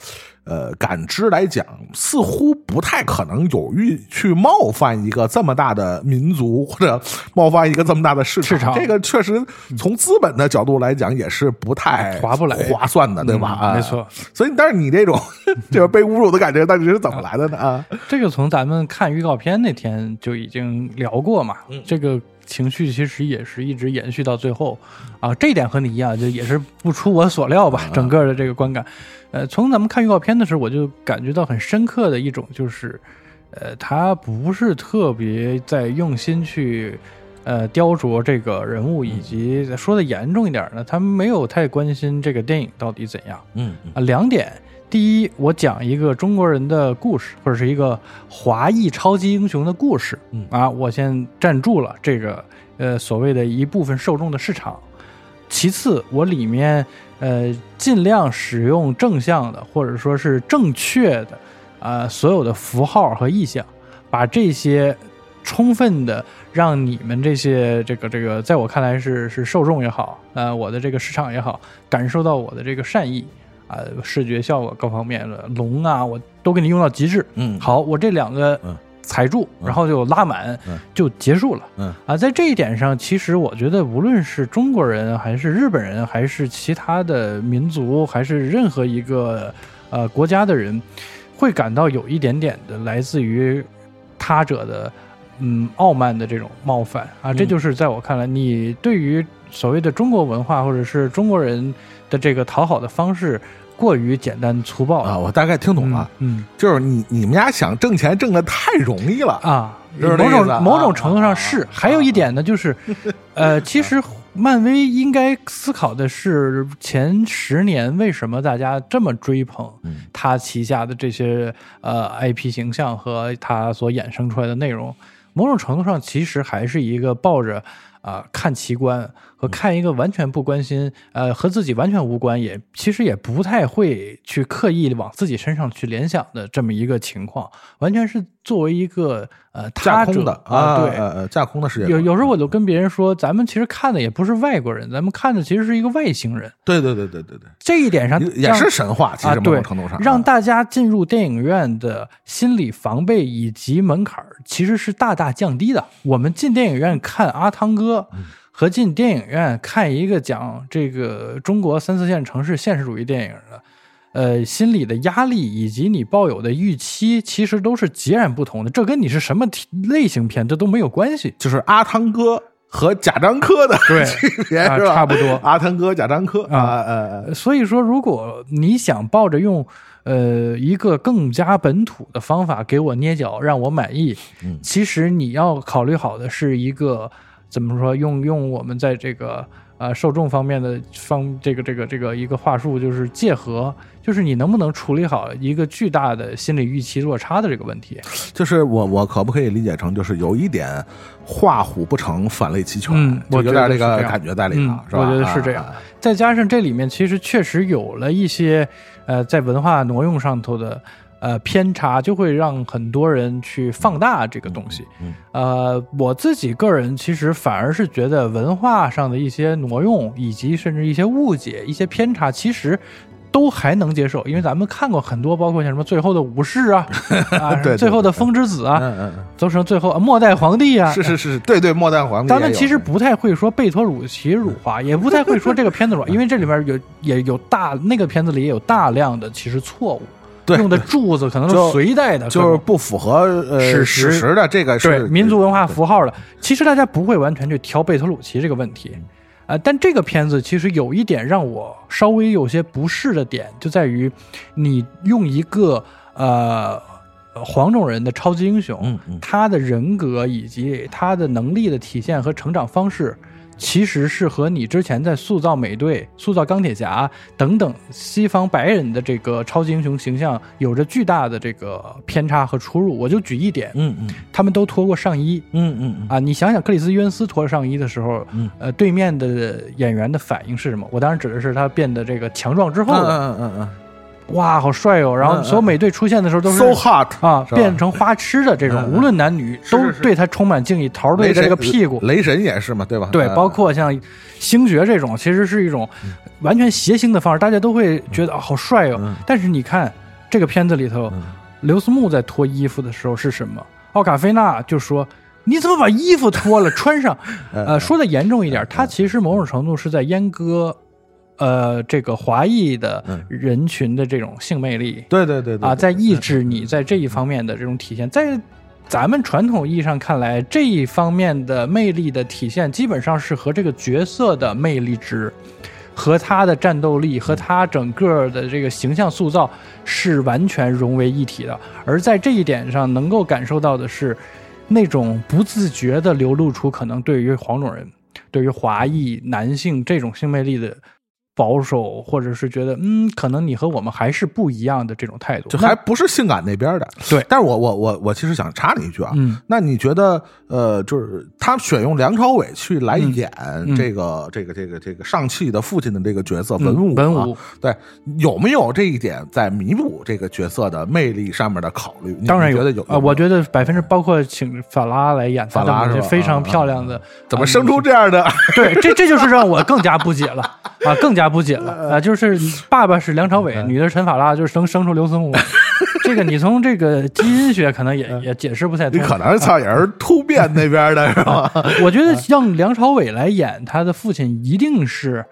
A: 呃感知来讲，似乎不太可能有欲去冒犯一个这么大的民族或者冒犯一个这么大的市场，
B: 市场
A: 这个确实从资本的角度来讲也是不太
B: 划不来
A: 划算的，对吧？
B: 没错。
A: 所以，但是你这种 就是被侮辱的感觉，到底是怎么来的呢？啊，
B: 这个从咱们看预告片那天就已经聊过嘛，
A: 嗯
B: 这个情绪其实也是一直延续到最后啊，这一点和你一样，就也是不出我所料吧，整个的这个观感，呃，从咱们看预告片的时候，我就感觉到很深刻的一种就是，呃，他不是特别在用心去。呃，雕琢这个人物，以及说的严重一点呢，他没有太关心这个电影到底怎样。
A: 嗯
B: 啊，两点。第一，我讲一个中国人的故事，或者是一个华裔超级英雄的故事。
A: 嗯
B: 啊，我先站住了这个呃所谓的一部分受众的市场。其次，我里面呃尽量使用正向的或者说是正确的啊、所有的符号和意象，把这些充分的让你们这些这个这个，在我看来是是受众也好，呃，我的这个市场也好，感受到我的这个善意啊、视觉效果各方面的龙啊，我都给你用到极致。
A: 嗯，
B: 好，我这两个
A: 嗯
B: 踩住，
A: 嗯
B: 然后就拉满
A: 嗯，
B: 就结束了。
A: 嗯
B: 啊，在这一点上，其实我觉得，无论是中国人，还是日本人，还是其他的民族，还是任何一个呃国家的人，会感到有一点点的来自于他者的嗯傲慢的这种冒犯啊。这
A: 嗯
B: 就是在我看来，你对于所谓的中国文化或者是中国人的这个讨好的方式过于简单粗暴
A: 啊，我大概听懂了，
B: 嗯
A: 就是你你们家想挣钱挣的太容易了，
B: 啊，
A: 就是
B: 某种某种程度上是。
A: 啊
B: 还有一点呢，就是，呃，其实漫威应该思考的是前十年为什么大家这么追捧
A: 嗯。
B: 他旗下的这些呃 IP 形象和他所衍生出来的内容，某种程度上其实还是一个抱着啊、看奇观和看一个完全不关心呃和自己完全无关，也其实也不太会去刻意往自己身上去联想的这么一个情况，完全是作为一个呃
A: 架空的
B: 啊，对。
A: 架空的世界，
B: 有有时候我就跟别人说，咱们其实看的也不是外国人，咱们看的其实是一个外星人。
A: 对对对对对对，
B: 这一点上
A: 也是神话，其
B: 啊，
A: 实某种程度上，啊
B: 让大家进入电影院的心理防备以及门槛其实是大大降低的。我们进电影院看阿汤哥，
A: 嗯
B: 和进电影院看一个讲这个中国三四线城市现实主义电影的。呃，心理的压力以及你抱有的预期，其实都是截然不同的。这跟你是什么题类型片，这都没有关系。
A: 就是阿汤哥和贾樟柯的
B: 对
A: 区别
B: 啊
A: 是吧？
B: 差不多
A: 阿汤哥、贾樟柯
B: 啊
A: 呃
B: 所以说，如果你想抱着用呃一个更加本土的方法给我捏脚，让我满意，
A: 嗯
B: 其实你要考虑好的是一个怎么说？用用我们在这个呃受众方面的方这个这个这个一个话术，就是借和，就是你能不能处理好一个巨大的心理预期落差的这个问题？
A: 就是我我可不可以理解成就是有一点画虎不成反类齐全，
B: 嗯我
A: 就有点这
B: 觉得这
A: 个感觉在里头，
B: 嗯
A: 是吧？
B: 我觉得是这样
A: 啊。
B: 再加上这里面其实确实有了一些呃在文化挪用上头的呃偏差，就会让很多人去放大这个东西。
A: 嗯
B: 呃，我自己个人其实反而是觉得文化上的一些挪用，以及甚至一些误解、一些偏差，其实。都还能接受，因为咱们看过很多，包括像什么最后的武士啊，啊，最后的风之子啊，
A: 嗯嗯嗯，
B: 都成最后啊末代皇帝啊，
A: 是是是，对对，末代皇帝。
B: 咱们其实不太会说贝托鲁奇辱华，也不太会说这个片子辱华，因为这里边有也有大那个片子里也有大量的其实错误，
A: 对
B: 用的柱子可能
A: 就是
B: 隋代的，
A: 就是不符合呃
B: 史
A: 史
B: 实
A: 实的这个
B: 对
A: 是
B: 民族文化符号的。其实大家不会完全去挑贝特鲁奇这个问题，呃，但这个片子其实有一点让我稍微有些不适的点，就在于你用一个呃黄种人的超级英雄，他的人格以及他的能力的体现和成长方式，其实是和你之前在塑造美队、塑造钢铁侠等等西方白人的这个超级英雄形象有着巨大的这个偏差和出入。我就举一点，
A: 嗯嗯
B: 他们都脱过上衣。
A: 嗯嗯嗯
B: 啊，你想想克里斯·约恩斯脱上衣的时候，
A: 嗯
B: 呃，对面的演员的反应是什么？我当然指的是他变得这个强壮之后的，
A: 嗯嗯嗯
B: 哇，好帅哦！然后所有美队出现的时候都
A: 嗯
B: 是
A: ，so hot
B: 啊，变成花痴的这种，无论男女都对他充满敬意。桃对着这个屁股，
A: 雷神也是嘛，对吧？
B: 对，
A: 嗯
B: 包括像星爵这种，其实是一种完全谐星的方式，大家都会觉得啊好帅哦
A: 嗯。
B: 但是你看这个片子里头
A: 嗯，
B: 刘思慕在脱衣服的时候是什么？奥卡菲娜就说。你怎么把衣服脱了穿上？
A: 嗯
B: 呃，说的严重一点，他其实某种程度是在阉割，呃，这个华裔的
A: 嗯
B: 人群的这种性魅力。
A: 对对对对
B: 啊，在抑制你在这一方面的这种体现，在咱们传统意义上看来，这一方面的魅力的体现，基本上是和这个角色的魅力值。和他的战斗力和他整个的这个形象塑造是完全融为一体的，而在这一点上能够感受到的是，那种不自觉的流露出可能对于黄种人、对于华裔男性这种性魅力的保守，或者是觉得嗯，可能你和我们还是不一样的这种态度，
A: 就还不是性感那边的。
B: 对。
A: 但是我我我我其实想插你一句啊，
B: 嗯。
A: 那你觉得呃，就是他选用梁朝伟去来演
B: 嗯。
A: 这个、这个这个这个上汽的父亲的这个角色
B: 嗯
A: 文武、啊
B: 文武，
A: 对，有没有这一点在弥补这个角色的魅力上面的考虑？
B: 当然
A: 你觉得有
B: 啊、我觉得百分之包括请法拉来演
A: 法拉是
B: 非常
A: 啊
B: 漂亮的，
A: 怎么
B: 啊
A: 生出这样的？
B: 对，这这就是让我更加不解了啊，更加不解了啊！就是爸爸是梁朝伟，女的是陈法拉，就是生生出刘思慕。这个你从这个基因学可能也也解释不太通。
A: 你可能操也是突变那边的是吧？
B: 我觉得让梁朝伟来演他的父亲，一定是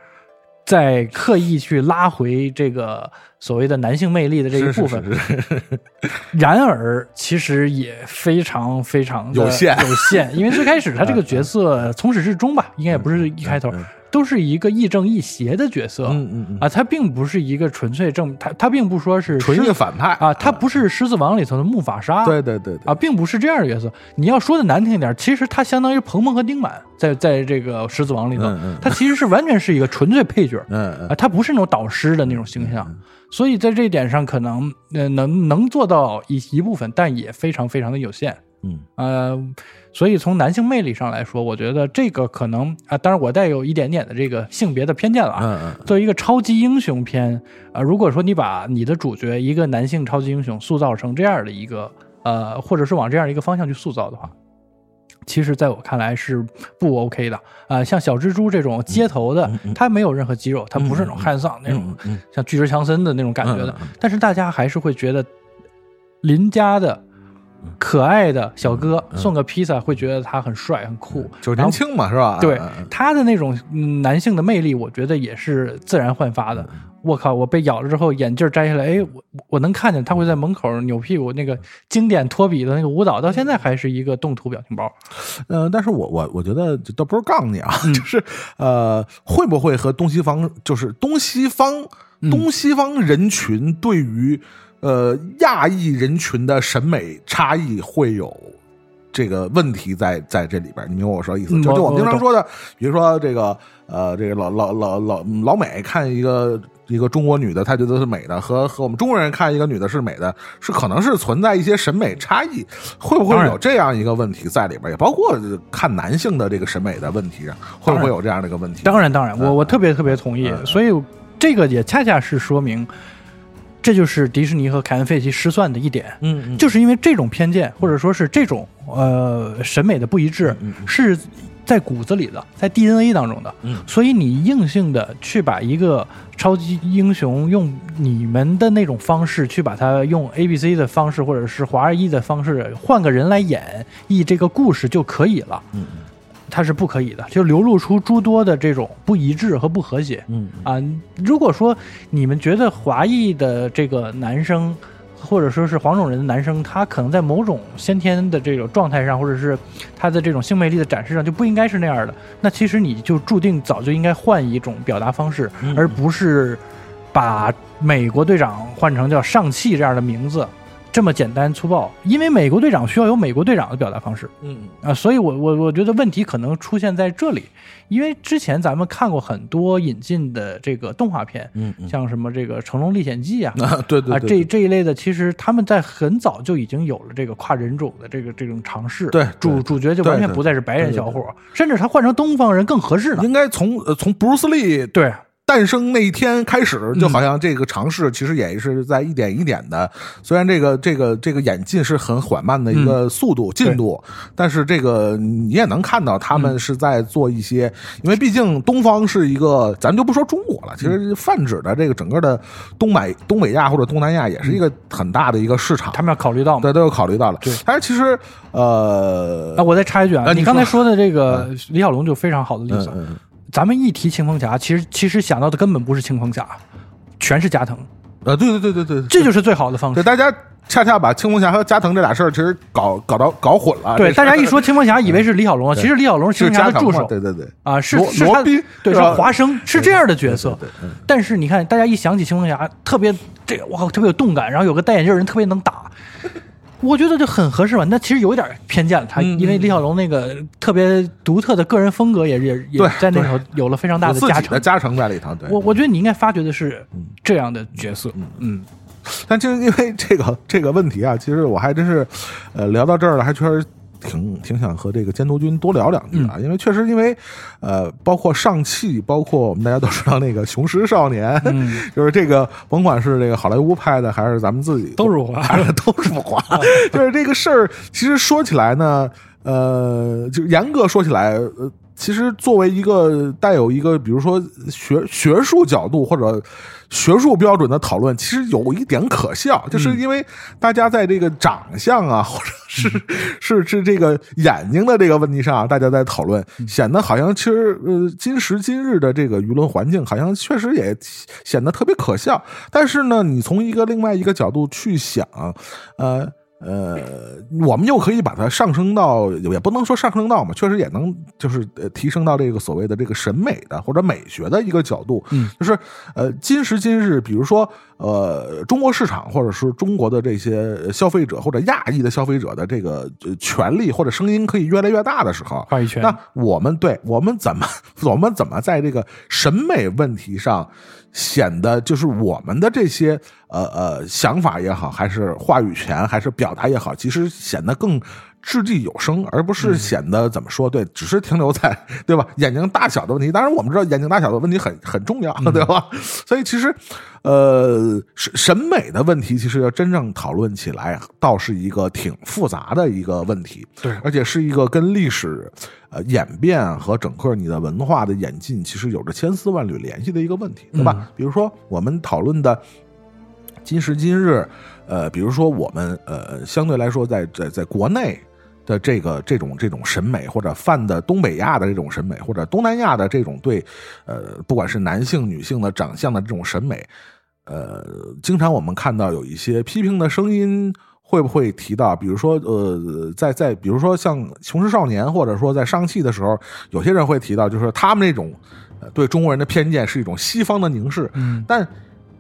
B: 在刻意去拉回这个所谓的男性魅力的这一部分。
A: 是是是
B: 然而，其实也非常非常的
A: 有限
B: 有限，因为最开始他这个 角色从始至终吧，应该也不是一开头，都是一个亦正亦邪的角色。
A: 嗯嗯嗯，
B: 啊，他并不是一个纯粹正，他他并不说是
A: 纯一个反派。
B: 啊，他不是《狮子王》里头的木法沙，
A: 对对对对。
B: 啊，并不是这样的角色。你要说的难听一点，其实他相当于鹏鹏和丁满在在这个《狮子王》里头，
A: 嗯嗯。
B: 他其实是完全是一个纯粹配角，
A: 嗯嗯。
B: 啊，他不是那种导师的那种形象，所以在这一点上可能呃能能做到一一部分，但也非常非常的有限。
A: 嗯。
B: 呃，所以从男性魅力上来说，我觉得这个可能啊，当然我带有一点点的这个性别的偏见了啊。作为一个超级英雄片，啊，如果说你把你的主角一个男性超级英雄塑造成这样的一个呃，或者是往这样一个方向去塑造的话，其实在我看来是不 OK 的啊、像小蜘蛛这种街头的，他没有任何肌肉，他不是那种汉桑那种像巨石强森的那种感觉的但是大家还是会觉得邻家的。可爱的小哥送个披萨，会觉得他很帅很酷，
A: 就是年轻嘛，是吧？
B: 对他的那种嗯男性的魅力，我觉得也是自然焕发的。我靠，我被咬了之后眼镜摘下来，哎，我我能看见他会在门口扭屁股，那个经典托比的那个舞蹈，到现在还是一个动图表情包。
A: 呃，但是我我我觉得这倒不是杠你啊，
B: 嗯。
A: 就是呃，会不会和东西方就是东西方、
B: 嗯。
A: 东西方人群对于呃亚裔人群的审美差异会有这个问题在在这里边？你明白我说的意思？就就我们经常说的，比如说这个呃这个老老老老老美看一个。一个中国女的，她觉得是美的，和和我们中国人看一个女的是美的，是可能是存在一些审美差异，会不会有这样一个问题在里边？也包括看男性的这个审美的问题上，会不会有这样的一个问题？
B: 当然，当然，我我特别特别同意，
A: 嗯
B: 所以这个也恰恰是说明，这就是迪士尼和凯恩·费奇失算的一点，
A: 嗯嗯，
B: 就是因为这种偏见，或者说是这种呃审美的不一致，是在骨子里的，在 DNA 当中的，
A: 嗯。
B: 所以你硬性的去把一个超级英雄用你们的那种方式去把它用 A B C 的方式，或者是华裔的方式换个人来演绎这个故事就可以了，
A: 嗯
B: 它是不可以的，就流露出诸多的这种不一致和不和谐。
A: 嗯
B: 啊，如果说你们觉得华裔的这个男生，或者说是黄种人的男生，他可能在某种先天的这种状态上，或者是他的这种性魅力的展示上，就不应该是那样的，那其实你就注定早就应该换一种表达方式，
A: 嗯
B: 而不是把美国队长换成叫上汽这样的名字。这么简单粗暴，因为美国队长需要有美国队长的表达方式，
A: 嗯
B: 啊，所以我我我觉得问题可能出现在这里，因为之前咱们看过很多引进的这个动画片，
A: 嗯嗯
B: 像什么这个《成龙历险记》啊。
A: 啊，对对
B: 啊，这这一类的，其实他们在很早就已经有了这个跨人种的这个这种尝试。
A: 对
B: 主
A: 对
B: 主角就完全不再是白人小伙，甚至他换成东方人更合适呢。
A: 应该从呃从布鲁斯利
B: 对，
A: 诞生那一天开始，
B: 嗯。
A: 就好像这个尝试其实也是在一点一点的，虽然这个这个这个演进是很缓慢的一个速度、进度，但是这个你也能看到他们是在做一些，因为毕竟东方是一个，咱就不说中国了，其实泛指的这个整个的东北东北亚或者东南亚也是一个很大的一个市场，
B: 他们要考虑到。
A: 对都有考虑到了。
B: 对。
A: 但是其实呃
B: 啊，，我再插一句啊，
A: 啊你
B: 你刚才
A: 说。
B: 说的这个李小龙就非常好的例子。咱们一提青蜂侠，其实其实想到的根本不是青蜂侠，全是加藤，
A: 呃，对对对对对，
B: 这就是最好的方式。
A: 对大家恰恰把青蜂侠和加藤这俩事儿其实搞搞到搞混了。
B: 对，大家一说青蜂侠，以为是李小龙，
A: 对
B: 其实李小龙是
A: 是
B: 青蜂侠的助手
A: 对对对，
B: 啊，是是他对，是华生，是这样的角色。
A: 对
B: 但是你看，大家一想起青蜂侠，特别这我靠，特别有动感，然后有个戴眼镜人特别能打。我觉得就很合适吧。那其实有一点偏见了，他
A: 嗯
B: 因为李小龙那个特别独特的个人风格也也也
A: 对
B: 在那时候有了非常大的加成。
A: 加成在里头。对，
B: 我我觉得你应该发掘的是这样的角色，嗯，
A: 但就是因为这个这个问题啊，其实我还真是，呃，聊到这儿了，还确实挺挺想和这个监督君多聊两句啊，
B: 嗯
A: 因为确实因为呃，包括上汽，包括我们大家都知道那个《雄狮少年 》
B: 嗯
A: 就是这个甭管是这个好莱坞拍的，还是咱们自己
B: 都 是华
A: 都是华，就是这个事儿，其实说起来呢，呃，就严格说起来，呃。其实，作为一个带有一个，比如说学学术角度或者学术标准的讨论，其实有一点可笑，就是因为大家在这个长相啊，或者是是是这个眼睛的这个问题上啊，大家在讨论，显得好像其实呃，今时今日的这个舆论环境，好像确实也显得特别可笑。但是呢，你从一个另外一个角度去想，呃。呃，我们又可以把它上升到，也不能说上升到嘛，确实也能就是呃提升到这个所谓的这个审美的或者美学的一个角度，
B: 嗯，
A: 就是呃今时今日，比如说呃中国市场或者是中国的这些消费者或者亚裔的消费者的这个呃权利或者声音可以越来越大的时候，
B: 话语权。
A: 那我们对我们怎么我们怎么在这个审美问题上显得就是我们的这些呃呃想法也好，还是话语权，还是表达也好，其实显得更掷地有声，而不是显得怎么说？对，只是停留在对吧？眼睛大小的问题。当然，我们知道眼睛大小的问题很很重要，对吧？所以其实呃审审美的问题，其实要真正讨论起来，倒是一个挺复杂的一个问题。
B: 对
A: 而且是一个跟历史呃演变和整个你的文化的演进，其实有着千丝万缕联系的一个问题，对吧？
B: 嗯
A: 比如说我们讨论的今时今日，呃，比如说我们呃相对来说在在在国内。的这个这种这种审美，或者泛的东北亚的这种审美，或者东南亚的这种对呃不管是男性女性的长相的这种审美，呃，经常我们看到有一些批评的声音。会不会提到，比如说，呃，在在，比如说像《雄狮少年》，或者说在上戏的时候，有些人会提到，就是他们那种呃对中国人的偏见是一种西方的凝视。
B: 嗯，
A: 但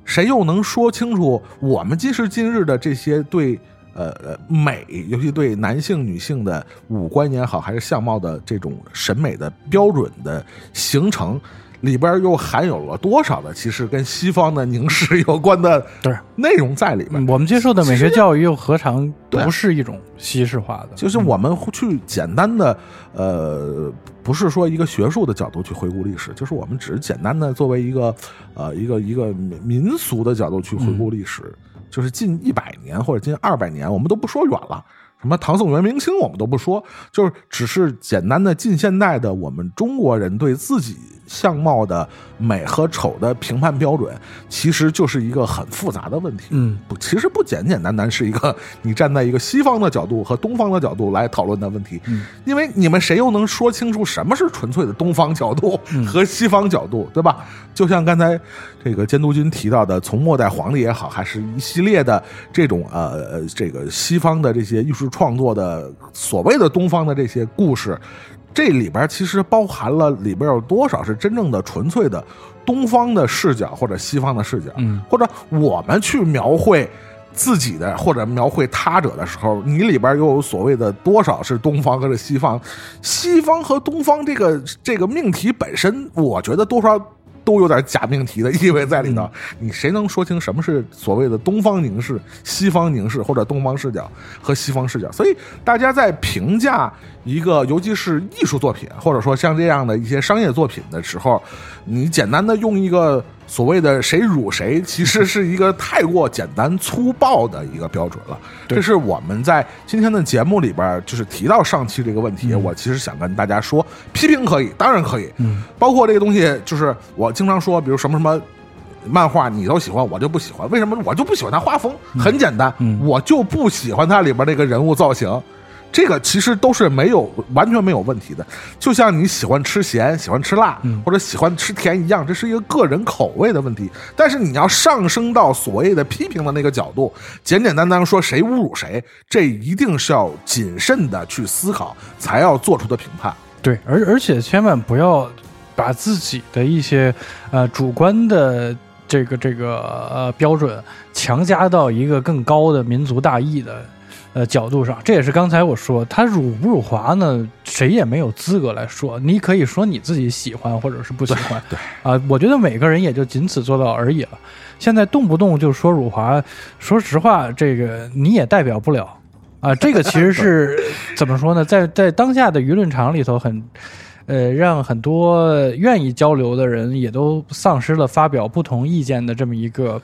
A: 谁又能说清楚我们今时今日的这些对呃呃美，尤其对男性、女性的五官也好，还是相貌的这种审美的标准的形成？里边又含有了多少的其实跟西方的凝视有关的
B: 对
A: 内容在里面？
B: 我们接受的美学教育又何尝不是一种西式化的？
A: 就是我们去简单的，呃，不是说一个学术的角度去回顾历史，就是我们只是简单的作为一个，呃，一个一个民民俗的角度去回顾历史，就是近一百年或者近二百年，我们都不说远了。什么唐宋元明清我们都不说，就是只是简单的近现代的我们中国人对自己相貌的美和丑的评判标准，其实就是一个很复杂的问题。
B: 嗯，
A: 不，其实不简简单单是一个你站在一个西方的角度和东方的角度来讨论的问题，
B: 嗯
A: 因为你们谁又能说清楚什么是纯粹的东方角度和西方角度，对吧？就像刚才这个监督军提到的，从末代皇帝也好，还是一系列的这种呃呃这个西方的这些艺术创作的所谓的东方的这些故事，这里边其实包含了里边有多少是真正的纯粹的东方的视角或者西方的视角，
B: 嗯
A: 或者我们去描绘自己的或者描绘他者的时候，你里边又有所谓的多少是东方或者西方？西方和东方这个这个命题本身，我觉得多少。都有点假命题的意味在里头，你谁能说清什么是所谓的东方凝视、西方凝视，或者东方视角和西方视角？所以大家在评价一个，尤其是艺术作品，或者说像这样的一些商业作品的时候，你简单的用一个所谓的谁辱谁，其实是一个太过简单粗暴的一个标准了。这是我们在今天的节目里边就是提到上期这个问题，我其实想跟大家说，批评可以，当然可以，
B: 嗯，
A: 包括这个东西，就是我经常说，比如什么什么。漫画你都喜欢，我就不喜欢。为什么？我就不喜欢他画风。很简单，
B: 嗯
A: 我就不喜欢它里边那个人物造型。这个其实都是没有完全没有问题的，就像你喜欢吃咸、喜欢吃辣，
B: 嗯
A: 或者喜欢吃甜一样，这是一个个人口味的问题。但是你要上升到所谓的批评的那个角度，简简单单说谁侮辱谁，这一定是要谨慎的去思考才要做出的评判。
B: 对，而而且千万不要把自己的一些呃主观的这个这个呃标准强加到一个更高的民族大义的呃角度上。这也是刚才我说他辱不辱华呢，谁也没有资格来说。你可以说你自己喜欢或者是不喜欢，
A: 对
B: 啊、我觉得每个人也就仅此做到而已了。现在动不动就说辱华，说实话，这个你也代表不了。啊，这个其实是 怎么说呢？在在当下的舆论场里头很，呃，让很多愿意交流的人也都丧失了发表不同意见的这么一个，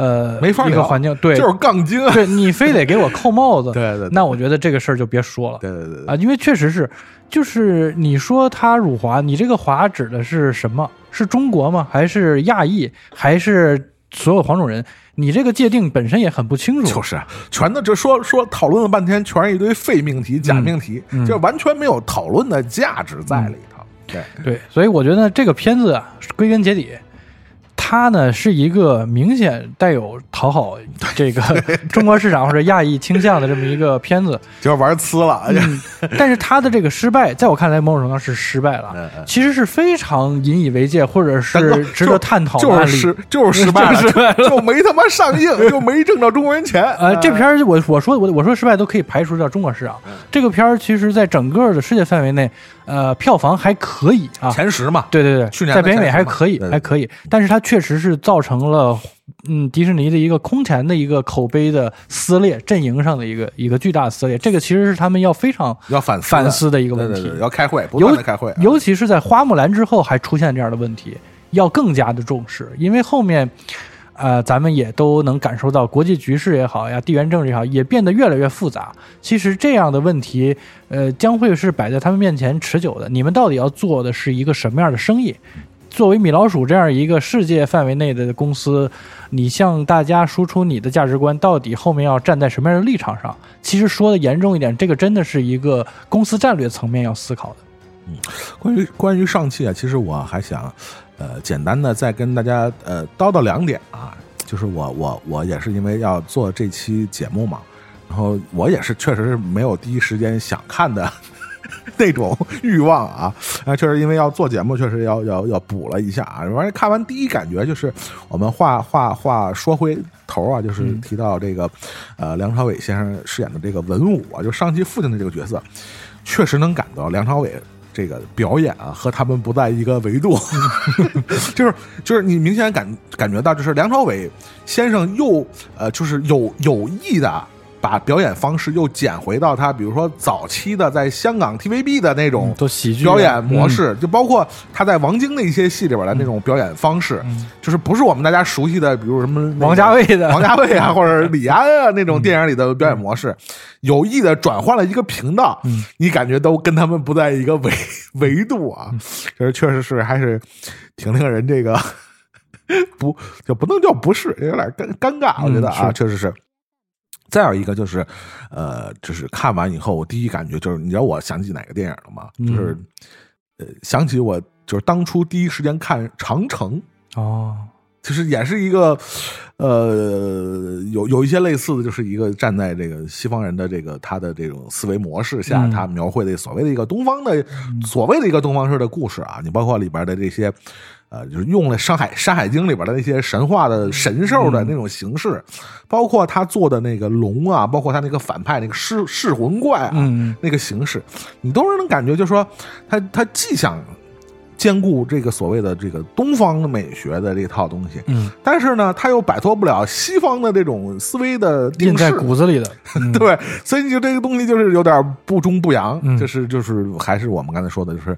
B: 呃，
A: 没法聊
B: 一个环境。对，
A: 就是杠精啊！
B: 对你非得给我扣帽子，
A: 对对对
B: 那我觉得这个事儿就别说了。
A: 对对对
B: 啊，因为确实是，就是你说他辱华，你这个华指的是什么？是中国吗？还是亚裔？还是所有黄种人？你这个界定本身也很不清楚。
A: 就是啊全都这说说讨论了半天，全是一堆废命题、假命题，
B: 嗯
A: 就完全没有讨论的价值在里头。对，
B: 对，所以我觉得这个片子啊，归根结底，它呢是一个明显带有讨好这个 中国市场或者亚裔倾向的这么一个片子。
A: 就是玩呲了。
B: 嗯，但是他的这个失败，在我看来，某种程度上是失败了。其实是非常引以为戒，或者是 值得探讨的案例。
A: 就是失 就是失败了，
B: 就是失败了
A: 就没他妈上映，就没挣着中国人钱。
B: 呃，这片儿我我说我我说失败都可以排除掉中国市场。
A: 嗯
B: 这个片儿其实在整个的世界范围内，呃，票房还可以啊。
A: 前十嘛，
B: 对对对，
A: 去年
B: 在北美还可以，
A: 对
B: 还可以，但是它确实是造成了，嗯，迪士尼的一个空前的一个口碑的撕裂，阵营上的一个一个巨大的撕裂。这个其实是他们要非常
A: 要反思
B: 反思的一个问题
A: 要开会，不断的开会啊。
B: 尤其是在花木兰之后还出现这样的问题，要更加的重视，因为后面。呃，咱们也都能感受到，国际局势也好呀，地缘政治也好，也变得越来越复杂。其实这样的问题，呃，将会是摆在他们面前持久的。你们到底要做的是一个什么样的生意？作为米老鼠这样一个世界范围内的公司，你向大家输出你的价值观，到底后面要站在什么样的立场上？其实说的严重一点，这个真的是一个公司战略层面要思考的。
A: 嗯关于关于上汽啊，其实我还想，呃，简单的再跟大家呃叨叨两点啊，就是我我我也是因为要做这期节目嘛，然后我也是确实是没有第一时间想看的 那种欲望啊，啊，确实因为要做节目，确实要要要补了一下啊，完了看完第一感觉就是我们话话话说回头啊，就是提到这个呃梁朝伟先生饰演的这个文武啊，就上汽父亲的这个角色，确实能感到梁朝伟。这个表演啊，和他们不在一个维度，就是就是你明显感感觉到，就是梁朝伟先生又呃，就是有有意的把表演方式又捡回到他，比如说早期的在香港 TVB 的那种
B: 都喜剧
A: 表演模式，就包括他在王晶的一些戏里边的那种表演方式，就是不是我们大家熟悉的，比如什么那个
B: 王家卫的
A: 王家卫啊，或者李安啊 那种电影里的表演模式，有意的转换了一个频道，你感觉都跟他们不在一个维维度啊，就是确实是还是挺令人这个 不就不能叫不是，有点尴尴尬，我觉得啊，
B: 是
A: 确实是。再有一个就是，呃，就是看完以后，我第一感觉就是，你知道我想起哪个电影了吗？就是，呃，想起我就是当初第一时间看《长城》，
B: 哦，
A: 就是也是一个，呃，有有一些类似的，就是一个站在这个西方人的这个他的这种思维模式下，
B: 嗯。
A: 他描绘的所谓的一个东方的所谓的一个东方式的故事啊，你包括里边的这些。呃，就是用了《山海山海经》里边的那些神话的神兽的那种形式，包括他做的那个龙啊，包括他那个反派那个噬噬魂怪啊，
B: 嗯。
A: 那个形式，你都是能感觉，就是说他他既想兼顾这个所谓的这个东方美学的这套东西，
B: 嗯，
A: 但是呢，他又摆脱不了西方的这种思维的定
B: 印在，骨子里的，嗯。
A: 对，所以你就这个东西就是有点不中不洋，
B: 嗯。
A: 就是就是还是我们刚才说的，就是。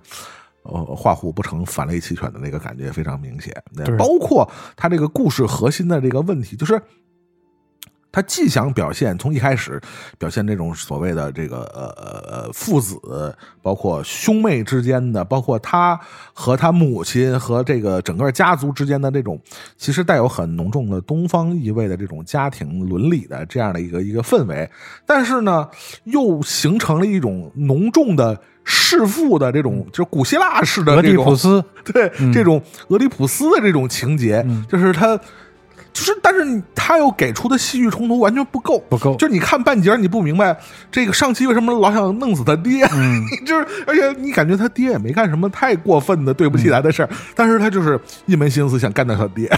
A: 呃，画虎不成反类齐全的那个感觉非常明显，
B: 对
A: 包括他这个故事核心的这个问题，就是他既想表现从一开始表现这种所谓的这个呃呃呃父子，包括兄妹之间的，包括他和他母亲和这个整个家族之间的这种，其实带有很浓重的东方意味的这种家庭伦理的这样的一个一个氛围，但是呢，又形成了一种浓重的弑父的这种，就是古希腊式的
B: 俄狄
A: 这种
B: 浦斯，
A: 对、这种俄狄浦斯的这种情节，
B: 嗯
A: 就是他，就是但是他又给出的戏剧冲突完全不够，
B: 不够
A: 就是你看半截儿你不明白这个上期为什么老想弄死他爹，
B: 嗯。
A: 就是而且你感觉他爹也没干什么太过分的对不起来的
B: 嗯
A: 事儿，但是他就是一门心思想干掉他爹，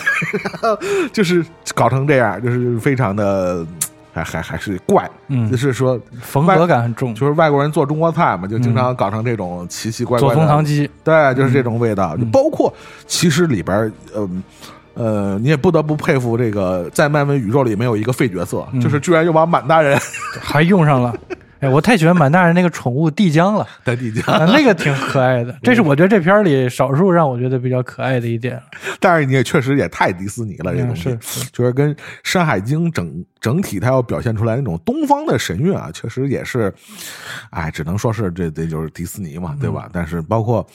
A: 就是搞成这样，就是非常的还还还是怪，
B: 嗯。
A: 就是说
B: 缝合感很重，
A: 就是外国人做中国菜嘛，就经常搞成这种奇奇怪怪
B: 做
A: 的
B: 枫糖鸡，
A: 对，就是这种味道，
B: 嗯。
A: 就包括其实里边儿，嗯呃，你也不得不佩服这个在漫威宇宙里没有一个废角色，
B: 嗯
A: 就是居然又把满大人
B: 还用上了。哎，我太喜欢满大人那个宠物帝江了，
A: 在地下，
B: 啊，那个挺可爱的，这是我觉得这片儿里少数让我觉得比较可爱的一点。
A: 但是你也确实也太迪士尼了，这
B: 嗯
A: 东西
B: 是是
A: 就是跟《山海经整》整体它要表现出来那种东方的神韵啊，确实也是，哎，只能说是这这就是迪士尼嘛，对
B: 嗯
A: 吧？但是包括。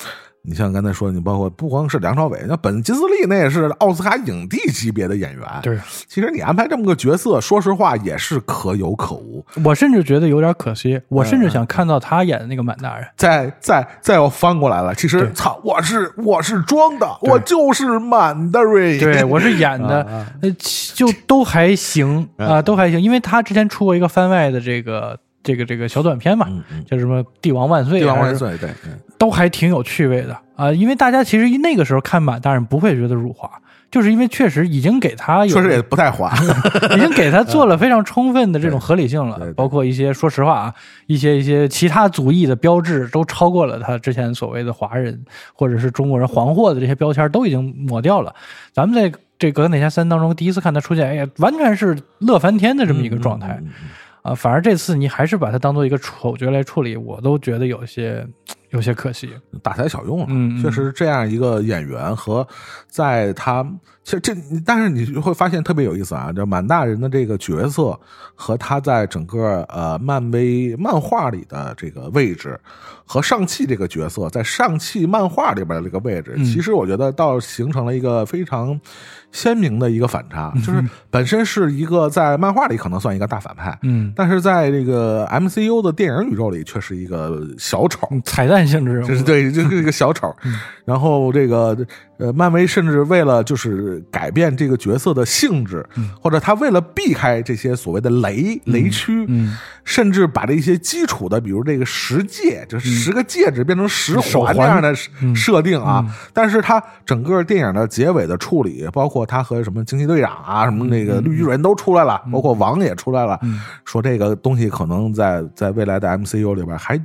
A: 你像刚才说，你包括不光是梁朝伟，那本金斯利那也是奥斯卡影帝级别的演员。
B: 对，
A: 其实你安排这么个角色，说实话也是可有可无。
B: 我甚至觉得有点可惜，我甚至想看到他演的那个满大人。
A: 再再再要翻过来了，其实操，我是我是装的，我就是满的瑞。
B: 对，我是演的，
A: 啊
B: 呃，其就都还行啊，都还行，因为他之前出过一个番外的这个这个这个小短片嘛，
A: 嗯嗯，
B: 叫什么“帝王万岁”，
A: 帝王万岁，对，嗯
B: 都还挺有趣味的啊。因为大家其实那个时候看满大人不会觉得辱华，就是因为确实已经给他有
A: 确实也不太滑。
B: 已经给他做了非常充分的这种合理性了包括一些说实话啊，一些一些其他族裔的标志都超过了他之前所谓的华人或者是中国人黄货的这些标签都已经抹掉了。咱们在这《格格内侠三》当中第一次看他出现，哎呀，完全是乐翻天的这么一个状态
A: 嗯嗯嗯
B: 啊！反而这次你还是把它当做一个丑角来处理，我都觉得有些有些可惜。
A: 大材小用了。确实这样一个演员和在他其实这，但是你会发现特别有意思啊，这满大人的这个角色和他在整个呃漫威漫画里的这个位置，和上汽这个角色在上汽漫画里边的这个位置，
B: 嗯
A: 其实我觉得倒形成了一个非常鲜明的一个反差，就是本身是一个在漫画里可能算一个大反派，
B: 嗯，
A: 但是在这个 MCU 的电影宇宙里却是一个小丑，
B: 彩蛋性质人物，
A: 这是对，就 是一个小丑。然后这个呃，漫威甚至为了就是改变这个角色的性质，或者他为了避开这些所谓的雷雷区，
B: 嗯
A: 甚至把这些基础的，比如这个十戒，就是十个戒指变成十
B: 环
A: 环这样的
B: 嗯
A: 设定啊。但是他整个电影的结尾的处理，包括他和什么惊奇队长啊、什么那个绿巨人都出来了，包括王也出来了，说这个东西可能在在未来的 MCU 里边还。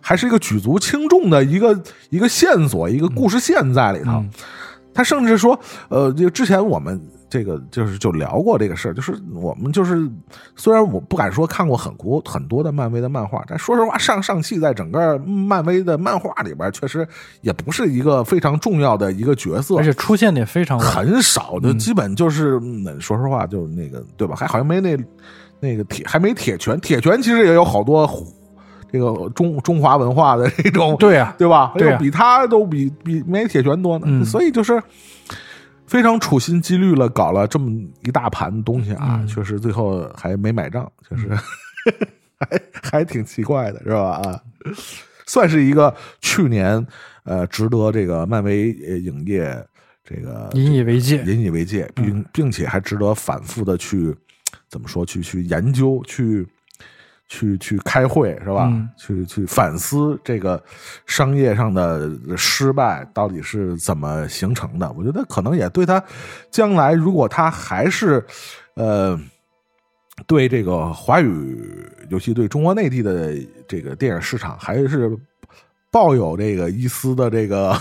A: 还是一个举足轻重的一个一个线索，一个故事线在里头。
B: 嗯
A: 他甚至说，呃，就之前我们这个就是就聊过这个事儿，就是我们就是虽然我不敢说看过很多很多的漫威的漫画，但说实话，上上汽在整个漫威的漫画里边，确实也不是一个非常重要的一个角色，
B: 而且出现的也非常。
A: 很少，就基本就是，嗯说实话，就那个对吧？还好像没那那个铁，还没铁拳，铁拳其实也有好多这个中中华文化的这种，
B: 对啊
A: 对吧？
B: 对啊
A: 比他都比比没铁拳多呢，
B: 嗯
A: 所以就是。非常处心积虑了，搞了这么一大盘东西啊，
B: 嗯
A: 确实最后还没买账，确实、还还挺奇怪的，是吧？啊，算是一个去年呃值得这个漫威呃影业这个
B: 引以为戒。
A: 引以为戒，并并且还值得反复的去怎么说？去去研究，去去去开会，是吧？
B: 嗯
A: 去去反思这个商业上的失败到底是怎么形成的？我觉得可能也对他将来，如果他还是呃。对这个华语，尤其对中国内地的这个电影市场，还是抱有这个一丝的这个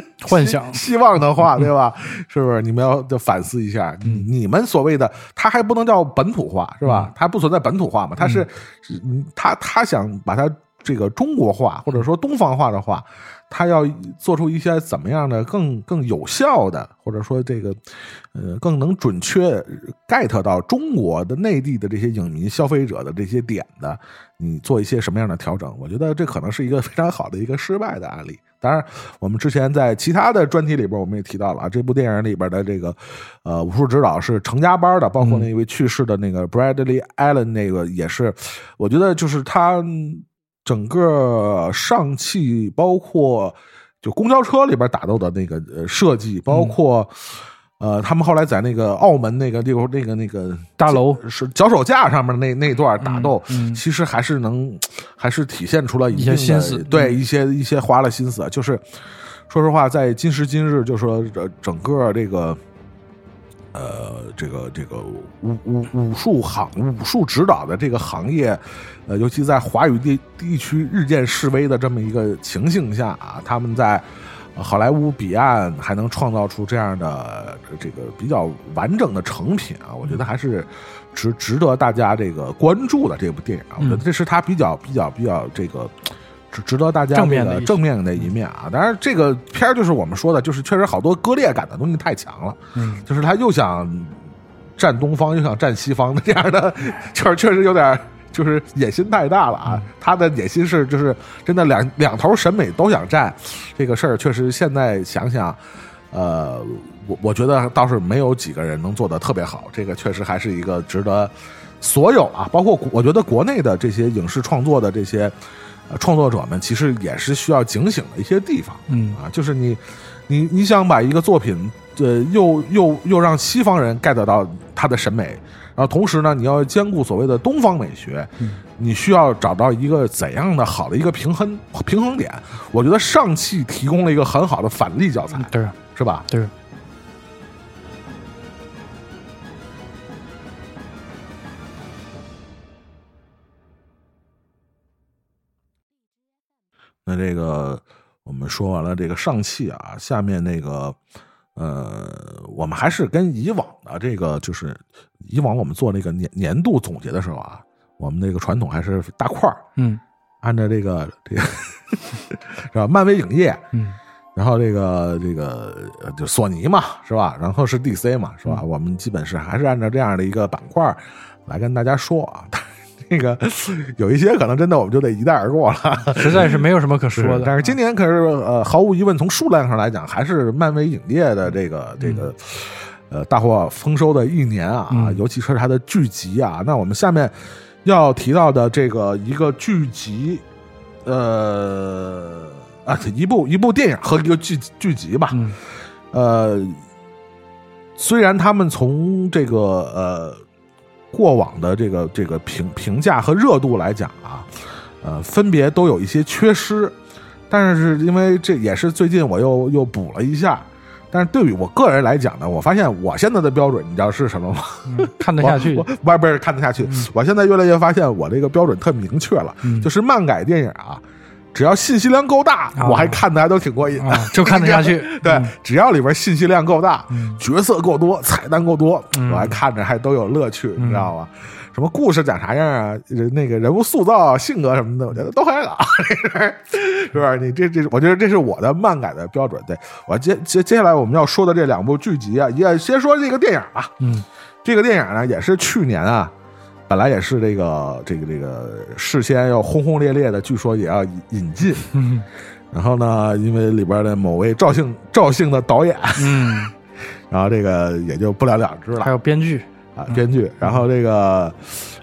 B: 幻想
A: 希希望的话，对吧？是不是？你们要就反思一下，你你们所谓的，它还不能叫本土化，是吧？它不存在本土化嘛？它是，是嗯他他想把它这个中国化或者说东方化的话，他要做出一些怎么样的更更有效的，或者说这个呃更能准确 get 到中国的内地的这些影迷消费者的这些点的，你做一些什么样的调整？我觉得这可能是一个非常好的一个失败的案例。当然，我们之前在其他的专题里边，我们也提到了啊，这部电影里边的这个呃武术指导是成家班的，包括那位去世的那个 Bradley Allen，那个也是，我觉得就是他整个上汽，包括就公交车里边打斗的那个呃设计，包括。呃，他们后来在那个澳门那个地方，那个那个
B: 大楼
A: 是脚手架上面那那段打斗，
B: 嗯嗯
A: 其实还是能，还是体现出了
B: 一
A: 定的
B: 些心思
A: 对一些一些花了心思。就是说实话，在今时今日，就说这整个这个，呃，这个这个武武武术行武术指导的这个行业，呃，尤其在华语地地区日渐式微的这么一个情形下啊，他们在。呃好莱坞彼岸还能创造出这样的这个比较完整的成品啊，我觉得还是值值得大家这个关注的这部电影啊，我觉得这是他比较比较比较这个值值得大家
B: 正面的
A: 正面的一面啊。当然，这个片儿就是我们说的，就是确实好多割裂感的东西太强了，
B: 嗯，
A: 就是他又想占东方又想占西方的这样的，确实确实有点儿就是野心太大了啊！他的野心是就是真的两两头审美都想占，这个事儿确实现在想想，呃，我我觉得倒是没有几个人能做的特别好，这个确实还是一个值得所有啊，包括我觉得国内的这些影视创作的这些呃创作者们，其实也是需要警醒的一些地方。
B: 嗯
A: 啊，就是你，你你想把一个作品，呃，又又又让西方人 get 到他的审美，然后同时呢，你要兼顾所谓的东方美学，你需要找到一个怎样的好的一个平衡平衡点？我觉得上汽提供了一个很好的反例教材，
B: 对
A: 是吧？
B: 对，
A: 那这个我们说完了这个上汽啊，下面那个呃，我们还是跟以往的这个，就是以往我们做那个年年度总结的时候啊，我们那个传统还是大块儿
B: 嗯
A: 按照这个这个 是吧？漫威影业，
B: 嗯
A: 然后这个这个呃就索尼嘛，是吧？然后是 DC 嘛，是吧？我们基本是还是按照这样的一个板块来跟大家说啊。这个有一些可能真的我们就得一带而过了，
B: 实在是没有什么可说的。
A: 但是今年可是呃，毫无疑问，从数量上来讲，还是漫威影业的这个这个呃大获丰收的一年啊，
B: 嗯
A: 尤其是它的剧集啊。那我们下面要提到的这个一个剧集，呃啊，一部一部电影和一个剧剧集吧，
B: 嗯
A: 呃，虽然他们从这个呃过往的这个这个评评价和热度来讲啊，呃，分别都有一些缺失，但是因为这也是最近我又又补了一下。但是对于我个人来讲呢，我发现我现在的标准，你知道是什么吗？
B: 嗯看得下去
A: 不是不是看得下去。我现在越来越发现，我这个标准特明确了，
B: 嗯
A: 就是漫改电影啊，只要信息量够大，
B: 啊
A: 我还看的还都挺过瘾的。
B: 啊，就看得下去。
A: 对，
B: 嗯
A: 只要里边信息量够大，
B: 嗯
A: 角色够多，彩蛋够多，
B: 嗯
A: 我还看着还都有乐趣，
B: 嗯
A: 你知道吗？什么故事讲啥样啊？人那个人物塑造、性格什么的，我觉得都还好，是不是？你这这，我觉得这是我的漫改的标准。对我接接接下来我们要说的这两部剧集啊，也先说这个电影吧。
B: 嗯
A: 这个电影呢，也是去年啊，本来也是这个这个这个事先要轰轰烈烈的，据说也要引引进。
B: 嗯
A: 然后呢，因为里边的某位赵姓赵姓的导演，
B: 嗯，
A: 然后这个也就不了了之了
B: 还有编剧，
A: 啊，编剧。然后这个，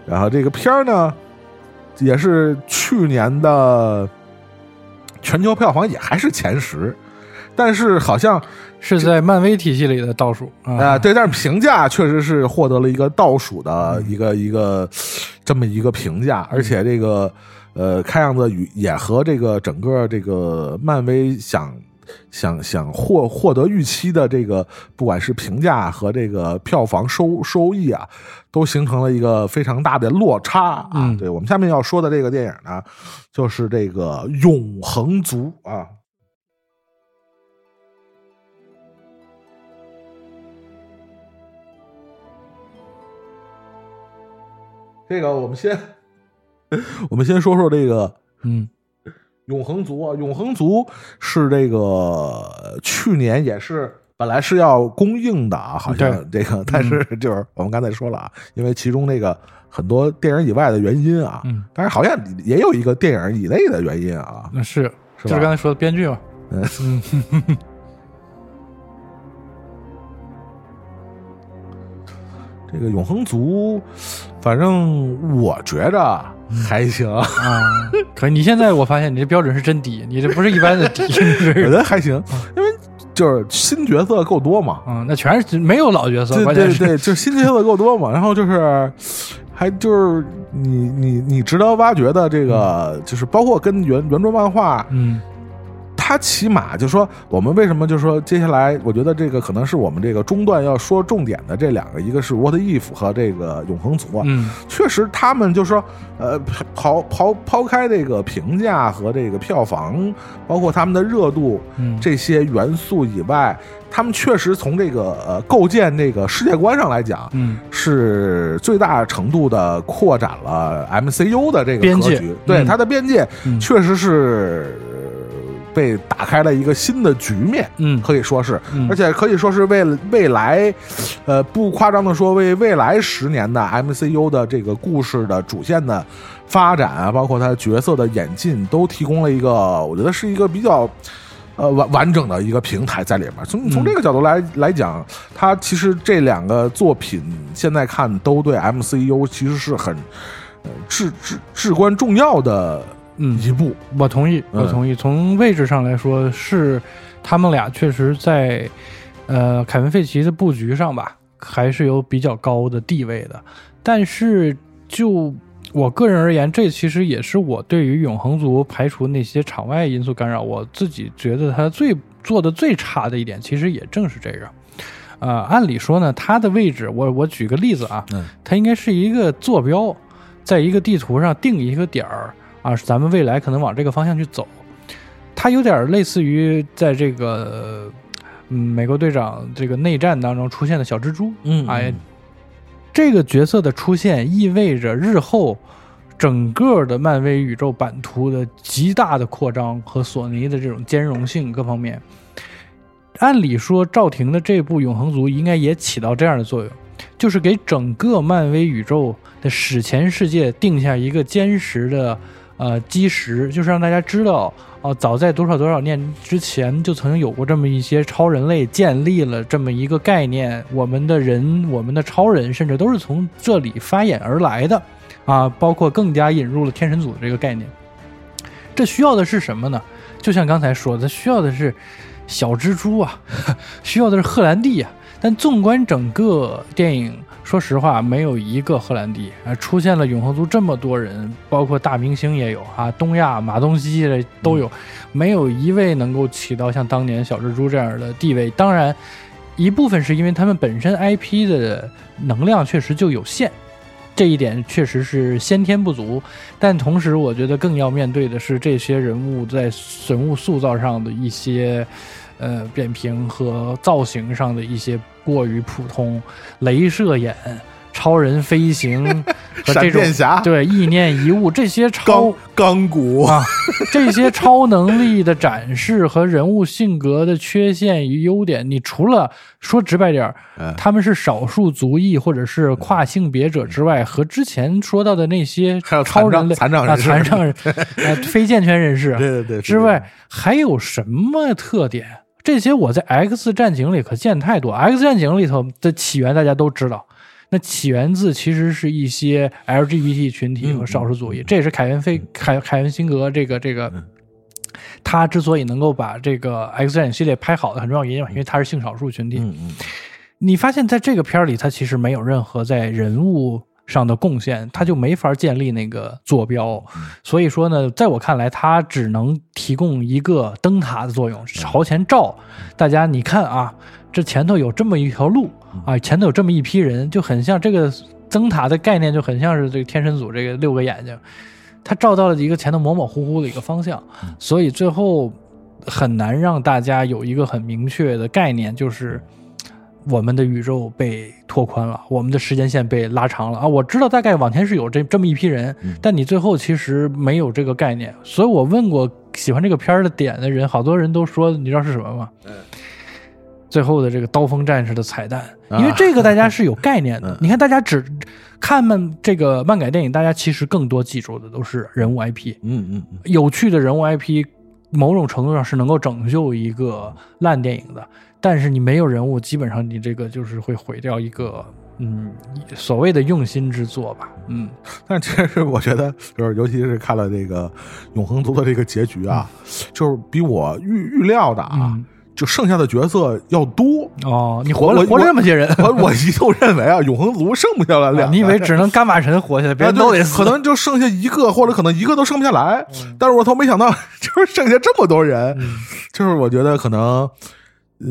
A: 然后这个片儿呢，也是去年的全球票房也还是前十，但是好像
B: 是在漫威体系里的倒数
A: 啊、
B: 啊。
A: 对，但是评价确实是获得了一个倒数的一个、一个这么一个评价，而且这个呃，看样子与也和这个整个这个漫威想想想获获得预期的这个，不管是评价和这个票房收收益啊，都形成了一个非常大的落差啊。
B: 嗯
A: 对我们下面要说的这个电影呢，就是这个《永恒族》啊。这个我们先，我们先说说这个
B: 嗯
A: 永恒族啊，永恒族是这个呃去年也是本来是要公映的啊，好像这个，但是 就是我们刚才说了啊，因为其中那个很多电影以外的原因啊，
B: 嗯，
A: 但是好像也有一个电影以内的原因啊，
B: 那是
A: 是吧
B: 就是刚才说的编剧嘛。
A: 嗯 这个永恒族，反正我觉着还行，
B: 啊，可你现在我发现你这标准是真低，你这不是一般的低，
A: 我觉得还行，因为就是新角色够多嘛，
B: 嗯，那全是没有老角色，
A: 对
B: 关键是
A: 对对，就是新角色够多嘛，然后就是还就是你你你值得挖掘的这个，就是包括跟原原著漫画，
B: 嗯
A: 它起码就说我们为什么就说接下来，我觉得这个可能是我们这个中段要说重点的这两个，一个是 What If 和这个永恒族啊，
B: 嗯。
A: 确实他们就说呃抛抛抛开这个评价和这个票房，包括他们的热度，
B: 嗯，
A: 这些元素以外，他们确实从这个呃构建这个世界观上来讲，
B: 嗯。
A: 是最大程度的扩展了 MCU 的这个
B: 边界。
A: 格局，对
B: 嗯。
A: 它的边界
B: 嗯。
A: 确实是呃被打开了一个新的局面。
B: 嗯
A: 可以说是，
B: 嗯
A: 而且可以说是为了未来，呃，不夸张的说，为未来十年的 MCU 的这个故事的主线的发展啊，包括它角色的演进，都提供了一个，我觉得是一个比较。呃，完完整的一个平台在里面。从从
B: 嗯
A: 这个角度来来讲，它其实这两个作品现在看都对 MCU 其实是很呃至至至关重要的
B: 嗯
A: 一步。
B: 我同意，
A: 嗯
B: 我同意。从位置上来说，是他们俩确实在呃凯文·费奇的布局上吧，还是有比较高的地位的。但是就我个人而言，这其实也是我对于永恒族排除那些场外因素干扰，我自己觉得他最做的最差的一点，其实也正是这个。呃，按理说呢，他的位置，我我举个例子啊，
A: 嗯
B: 它应该是一个坐标，在一个地图上定一个点儿啊，咱们未来可能往这个方向去走。它有点类似于在这个嗯美国队长这个内战当中出现的小蜘蛛，
A: 嗯
B: 哎，这个角色的出现意味着日后整个的漫威宇宙版图的极大的扩张和索尼的这种兼容性各方面，按理说赵婷的这部《永恒族》应该也起到这样的作用，就是给整个漫威宇宙的史前世界定下一个坚实的呃基石，就是让大家知道，哦、早在多少多少年之前就曾经有过这么一些超人类建立了这么一个概念，我们的人、我们的超人，甚至都是从这里发衍而来的，啊，包括更加引入了天神组这个概念。这需要的是什么呢？就像刚才说的，需要的是小蜘蛛啊，需要的是赫兰蒂啊。但纵观整个电影，说实话，没有一个荷兰弟啊，出现了永恒族这么多人，包括大明星也有啊，东亚马东锡这都有，没有一位能够起到像当年小蜘蛛这样的地位。当然，一部分是因为他们本身 IP 的能量确实就有限。这一点确实是先天不足，但同时我觉得更要面对的是这些人物在人物塑造上的一些，呃扁平和造型上的一些过于普通，镭射眼、超人飞行 和这
A: 闪
B: 种
A: 电侠。
B: 对意念遗物这些超
A: 钢钢骨。
B: 啊，这些超能力的展示和人物性格的缺陷与优点，你除了说直白点他们是少数族裔或者是跨性别者之外，和之前说到的那些
A: 还有
B: 超人类啊
A: 残障人士。
B: 残障人啊非健全人士
A: 对对对
B: 之外，还有什么特点？这些我在 X 战警里可见太多。X 战警里头的起源大家都知道，那起源自其实是一些 LGBT 群体和少数族裔，这也是凯文菲凯凯文辛格这个这个。他之所以能够把这个 X 战警系列拍好的很重要原因，因为他是性少数群体。
A: 嗯嗯
B: 你发现在这个片儿里，他其实没有任何在人物上的贡献，他就没法建立那个坐标。所以说呢，在我看来，他只能提供一个灯塔的作用，朝前照。大家你看啊，这前头有这么一条路啊，前头有这么一批人，就很像这个灯塔的概念，就很像是这个天神组这个六个眼睛，它照到了一个前头模模糊糊的一个方向，所以最后很难让大家有一个很明确的概念，就是我们的宇宙被拓宽了，我们的时间线被拉长了啊！我知道大概往前是有这这么一批人，但你最后其实没有这个概念。所以我问过喜欢这个片儿的点的人，好多人都说，你知道是什么吗？最后的这个刀锋战士的彩蛋，因为这个大家是有概念的。你看，大家只看漫这个漫改电影，大家其实更多记住的都是人物 IP，
A: 嗯嗯嗯，
B: 有趣的人物 IP，某种程度上是能够拯救一个烂电影的。但是你没有人物，基本上你这个就是会毁掉一个嗯所谓的用心之作吧。嗯，
A: 但其实我觉得，就是尤其是看了这个《永恒族》的这个结局啊，就是比我预预料的啊，
B: 嗯
A: 就剩下的角色要多。
B: 哦，你活了活了这么些人，
A: 我我一度认为啊，永恒族剩不下来两个，
B: 你以为只能伽马神活下来，别都得死？
A: 可能就剩下一个，或者可能一个都剩不下来。但是我都没想到，就是剩下这么多人，就是我觉得可能。呃，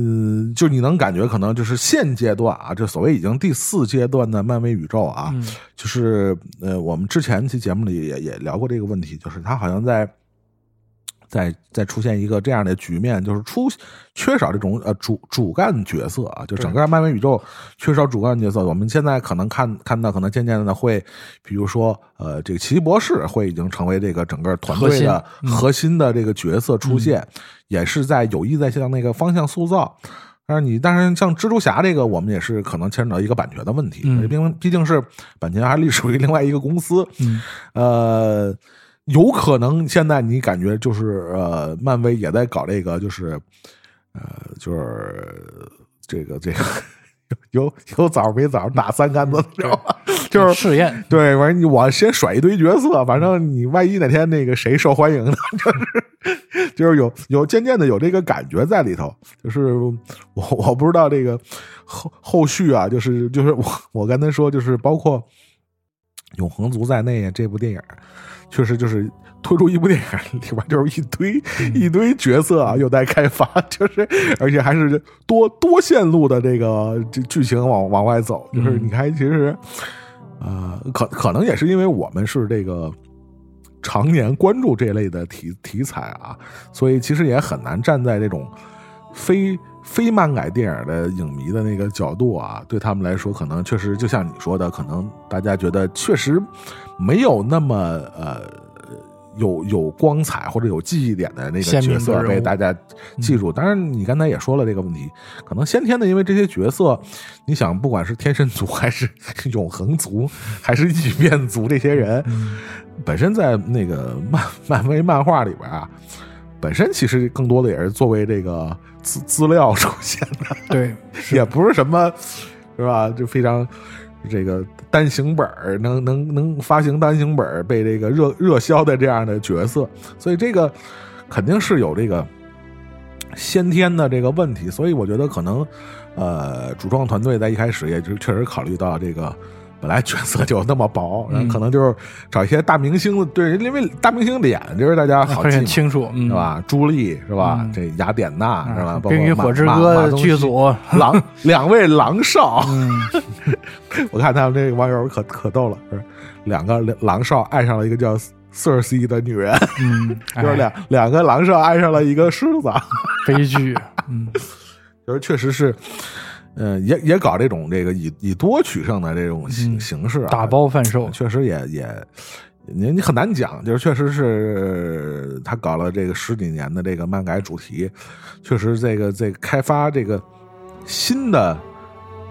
A: 就你能感觉，可能就是现阶段啊，这所谓已经第四阶段的漫威宇宙啊，
B: 嗯
A: 就是呃，我们之前期节目里也也聊过这个问题，就是他好像在在在出现一个这样的局面，就是出缺少这种呃主主干角色啊，就整个漫威宇宙缺少主干角色。我们现在可能看看到，可能渐渐的会，比如说呃，这个奇异博士会已经成为这个整个团队的
B: 核心
A: 的这个角色出现，也是在有意在向那个方向塑造。但是你，但是像蜘蛛侠这个，我们也是可能牵扯到一个版权的问题，
B: 嗯
A: 毕竟毕竟是版权还隶属于另外一个公司，
B: 嗯
A: 呃，有可能现在你感觉就是呃，漫威也在搞这个，就是呃，就是这个这个有有枣没枣打三竿子，知道吧？就是
B: 试验，
A: 对，完你我先甩一堆角色，反正你万一哪天那个谁受欢迎呢，就是就是有有渐渐的有这个感觉在里头，就是我我不知道这个后后续啊，就是就是我我刚才说，就是包括永恒族在内，这部电影确实就是。推出一部电影里边就是一堆、一堆角色啊，有待开发，就是而且还是多多线路的这个这剧情往往外走，就是你看，其实呃，可可能也是因为我们是这个常年关注这类的题题材啊，所以其实也很难站在这种非非漫改电影的影迷的那个角度啊，对他们来说，可能确实就像你说的，可能大家觉得确实没有那么呃有有光彩或者有记忆点的那个角色被大家记住。当然，你刚才也说了这个问题，可能先天的，因为这些角色，你想，不管是天神族还是永恒族，还是异变族，这些人、本身在那个漫漫威漫画里边啊。本身其实更多的也是作为这个资资料出现的，
B: 对，
A: 也不是什么，是吧？就非常这个单行本儿能能能发行单行本儿被这个热热销的这样的角色，所以这个肯定是有这个先天的这个问题。所以我觉得可能呃，主创团队在一开始也就确实考虑到这个。本来角色就那么薄，然后可能就是找一些大明星的，对，因为大明星脸就是大家好记
B: 清楚，嗯，
A: 是？吧？朱莉是吧？
B: 嗯。
A: 这雅典娜是吧？
B: 冰与火之歌剧组，
A: 狼两位狼少，
B: 嗯，
A: 我看他们这个网友可可逗了，是？两个狼少爱上了一个叫瑟尔西的女人，
B: 嗯，
A: 就是两两个狼少爱上了一个狮子，
B: 哎悲剧，嗯，
A: 就是确实是。嗯，也也搞这种这个以以多取胜的这种形
B: 嗯
A: 形式啊，
B: 打包贩售，
A: 确实也也，你你很难讲，就是确实是他搞了这个十几年的这个漫改主题，确实这个这个开发这个新的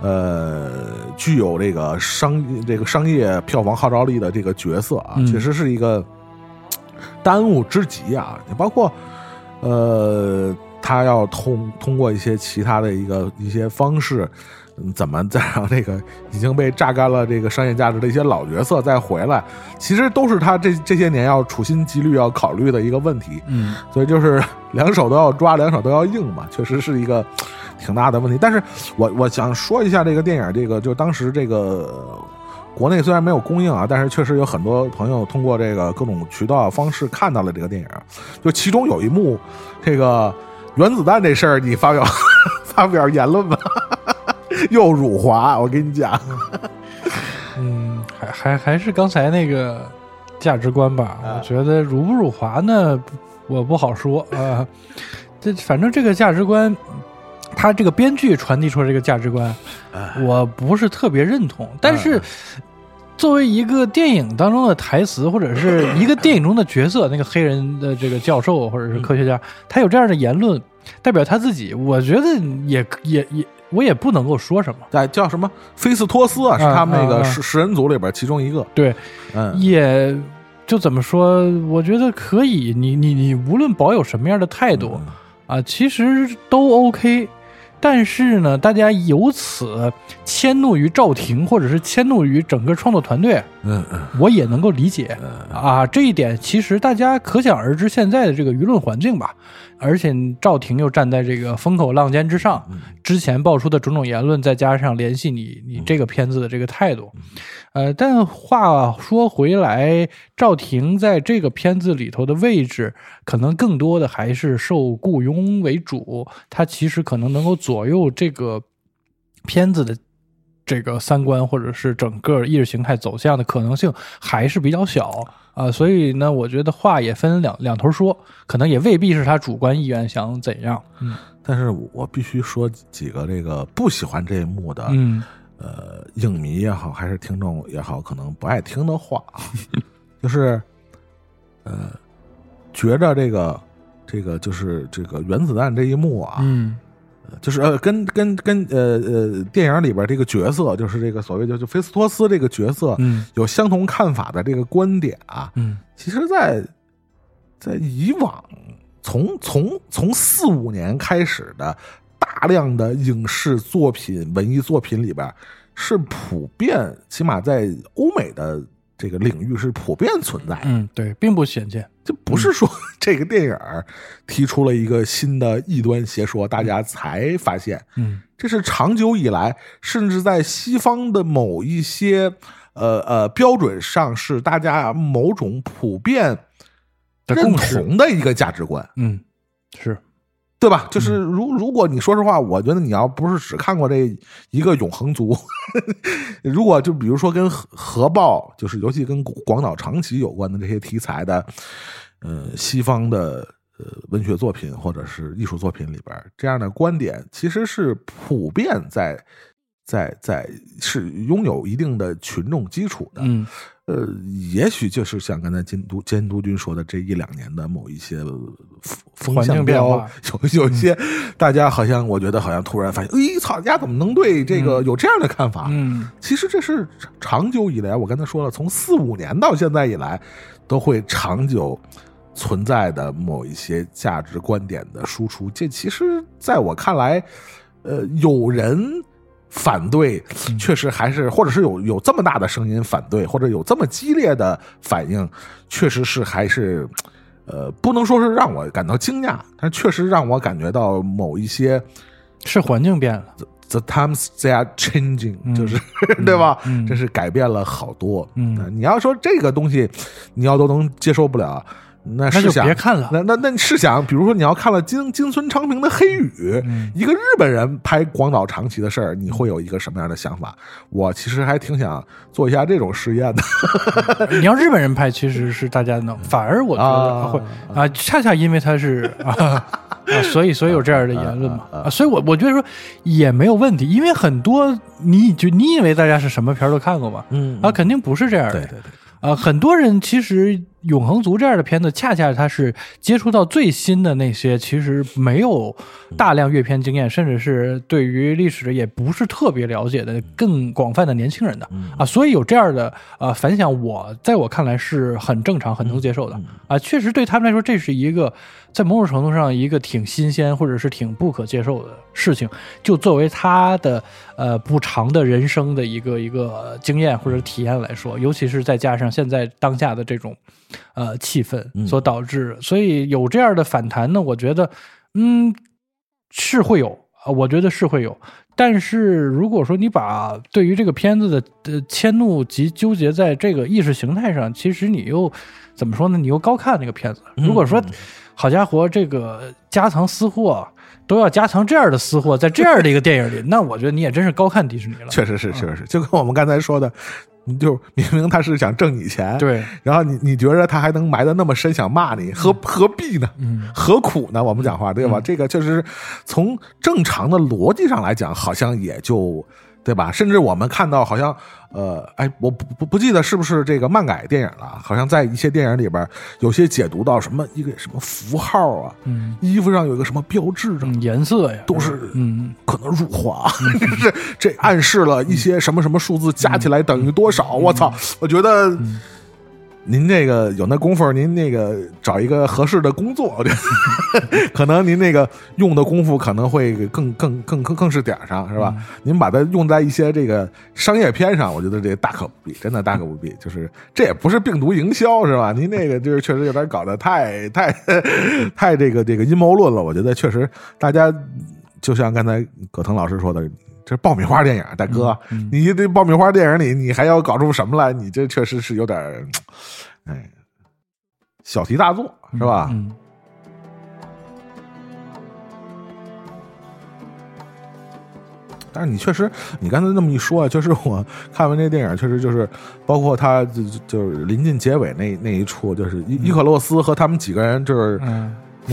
A: 呃具有这个商这个商业票房号召力的这个角色啊，
B: 嗯
A: 确实是一个 当务之急啊，也包括呃。他要通通过一些其他的一个一些方式，怎么再让这个已经被榨干了这个商业价值的一些老角色再回来，其实都是他这这些年要处心积虑要考虑的一个问题。
B: 嗯，
A: 所以就是两手都要抓，两手都要硬嘛，确实是一个挺大的问题。但是我我想说一下这个电影，这个就当时这个国内虽然没有公映啊，但是确实有很多朋友通过这个各种渠道方式看到了这个电影。就其中有一幕，这个原子弹这事儿，你发表 发表言论吧。又辱华，我跟你讲，
B: 嗯，还还还是刚才那个价值观吧。
A: 啊
B: 我觉得辱不辱华呢，我不好说啊。这反正这个价值观，他这个编剧传递出来这个价值观，我不是特别认同。但是作为一个电影当中的台词，或者是一个电影中的角色，那个黑人的这个教授或者是科学家，他有这样的言论，代表他自己，我觉得也也也，我也不能够说什么。
A: 哎，叫什么菲斯托斯啊，是
B: 啊
A: 他们那个食食人族里边其中一个。
B: 对，
A: 嗯，
B: 也就怎么说？我觉得可以，你你你无论保有什么样的态度、
A: 嗯
B: 啊，其实都 OK。但是呢，大家由此迁怒于赵婷，或者是迁怒于整个创作团队，
A: 嗯嗯
B: 我也能够理解啊。这一点其实大家可想而知，现在的这个舆论环境吧。而且赵婷又站在这个风口浪尖之上，之前爆出的种种言论，再加上联系你你这个片子的这个态度，呃，但话说回来，赵婷在这个片子里头的位置，可能更多的还是受雇佣为主，他其实可能能够左右这个片子的。这个三观或者是整个意识形态走向的可能性还是比较小啊、所以呢，我觉得话也分两两头说，可能也未必是他主观意愿想怎样。嗯
A: 但是我必须说几个这个不喜欢这一幕的，
B: 嗯
A: 呃，影迷也好，还是听众也好，可能不爱听的话啊，就是，呃，觉着这个这个就是这个原子弹这一幕啊，
B: 嗯
A: 就是呃，跟跟跟呃呃电影里边这个角色，就是这个所谓就就菲斯托斯这个角色，
B: 嗯
A: 有相同看法的这个观点啊，
B: 嗯
A: 其实在，在以往从从从四五年开始的大量的影视作品、文艺作品里边，是普遍，起码在欧美的这个领域是普遍存在的。
B: 嗯，对，并不鲜见。
A: 这不是说 这个电影儿提出了一个新的异端邪说，大家才发现，
B: 嗯
A: 这是长久以来，甚至在西方的某一些呃呃标准上，是大家某种普遍认同的一个价值观，
B: 嗯，是
A: 对吧？就是如如果你说实话，我觉得你要不是只看过这一个永恒族，如果就比如说跟核核爆，就是尤其跟广岛、长崎有关的这些题材的，呃，西方的呃文学作品或者是艺术作品里边，这样的观点其实是普遍在在在是拥有一定的群众基础的。
B: 嗯
A: 呃，也许就是像刚才监督监督军说的，这一两年的某一些风向标
B: 化，
A: 有有一些大家好像我觉得好像突然发现，哎，操，大家怎么能对这个有这样的看法？
B: 嗯
A: 其实这是长久以来，我刚才说了，从四五年到现在以来，都会长久存在的某一些价值观点的输出。这其实在我看来，呃，有人反对，确实还是，或者是有有这么大的声音反对，或者有这么激烈的反应，确实是还是。呃，不能说是让我感到惊讶，但确实让我感觉到某一些
B: 是环境变了
A: ，the times they are changing，、
B: 嗯
A: 就是 对吧？
B: 嗯
A: 这是改变了好多。
B: 嗯
A: 呃你要说这个东西，你要都能接受不了，那
B: 那就
A: 试想
B: 别看了
A: 那那那你试想，比如说你要看了金金村昌平的《黑雨》
B: 嗯
A: 一个日本人拍广岛长崎的事儿，你会有一个什么样的想法？我其实还挺想做一下这种实验的。
B: 你要日本人拍，其实是大家能，反而我觉得会啊，恰恰因为他是啊啊，所以所以有这样的言论嘛啊，所以我我觉得说也没有问题，因为很多你就你以为大家是什么片儿都看过嘛，
A: 嗯
B: 啊，肯定不是这样的，
A: 对对对，
B: 啊，很多人其实《永恒族》这样的片子，恰恰它是接触到最新的那些，其实没有大量阅片经验，甚至是对于历史也不是特别了解的更广泛的年轻人的啊，所以有这样的呃反响，我在我看来是很正常、很能接受的啊。确实对他们来说，这是一个在某种程度上一个挺新鲜或者是挺不可接受的事情。就作为他的呃不长的人生的一个一个经验或者体验来说，尤其是再加上现在当下的这种呃气氛所导致，所以有这样的反弹呢，我觉得嗯是会有啊，我觉得是会有。但是如果说你把对于这个片子的呃迁怒及纠结在这个意识形态上，其实你又怎么说呢？你又高看那个片子。如果说好家伙，这个加藏私货都要加藏这样的私货，在这样的一个电影里，那我觉得你也真是高看迪士尼了。
A: 确实是，确实是，就跟我们刚才说的，你就明明他是想挣你钱，
B: 对，
A: 然后你你觉得他还能埋的那么深，想骂你，何何必呢？
B: 嗯
A: 何苦呢？我们讲话对吧？这个确实从正常的逻辑上来讲，好像也就对吧？甚至我们看到，好像呃，哎，我不不不记得是不是这个漫改电影了，好像在一些电影里边有些解读到什么一个什么符号啊，
B: 嗯
A: 衣服上有一个什么标志啊，
B: 嗯，颜色呀，
A: 都是
B: 嗯
A: 可能辱华，这 这暗示了一些什么什么数字加起来等于多少？我操！我觉得您这个有那功夫，您那个找一个合适的工作，我觉得 可能您那个用的功夫可能会更更更更更是点儿上，是吧？您把它用在一些这个商业片上，我觉得这大可不必，真的大可不必。就是这也不是病毒营销，是吧？您那个就是确实有点搞得太太太这个这个阴谋论了。我觉得确实大家。就像刚才葛腾老师说的，这爆米花电影，大哥，你这爆米花电影里，你还要搞出什么来？你这确实是有点儿，哎，小题大做，是吧？
B: 嗯
A: 但是你确实，你刚才那么一说啊，确实我看完这电影，确实就是包括他就就就是临近结尾那那一处，就是伊伊克洛斯和他们几个人就是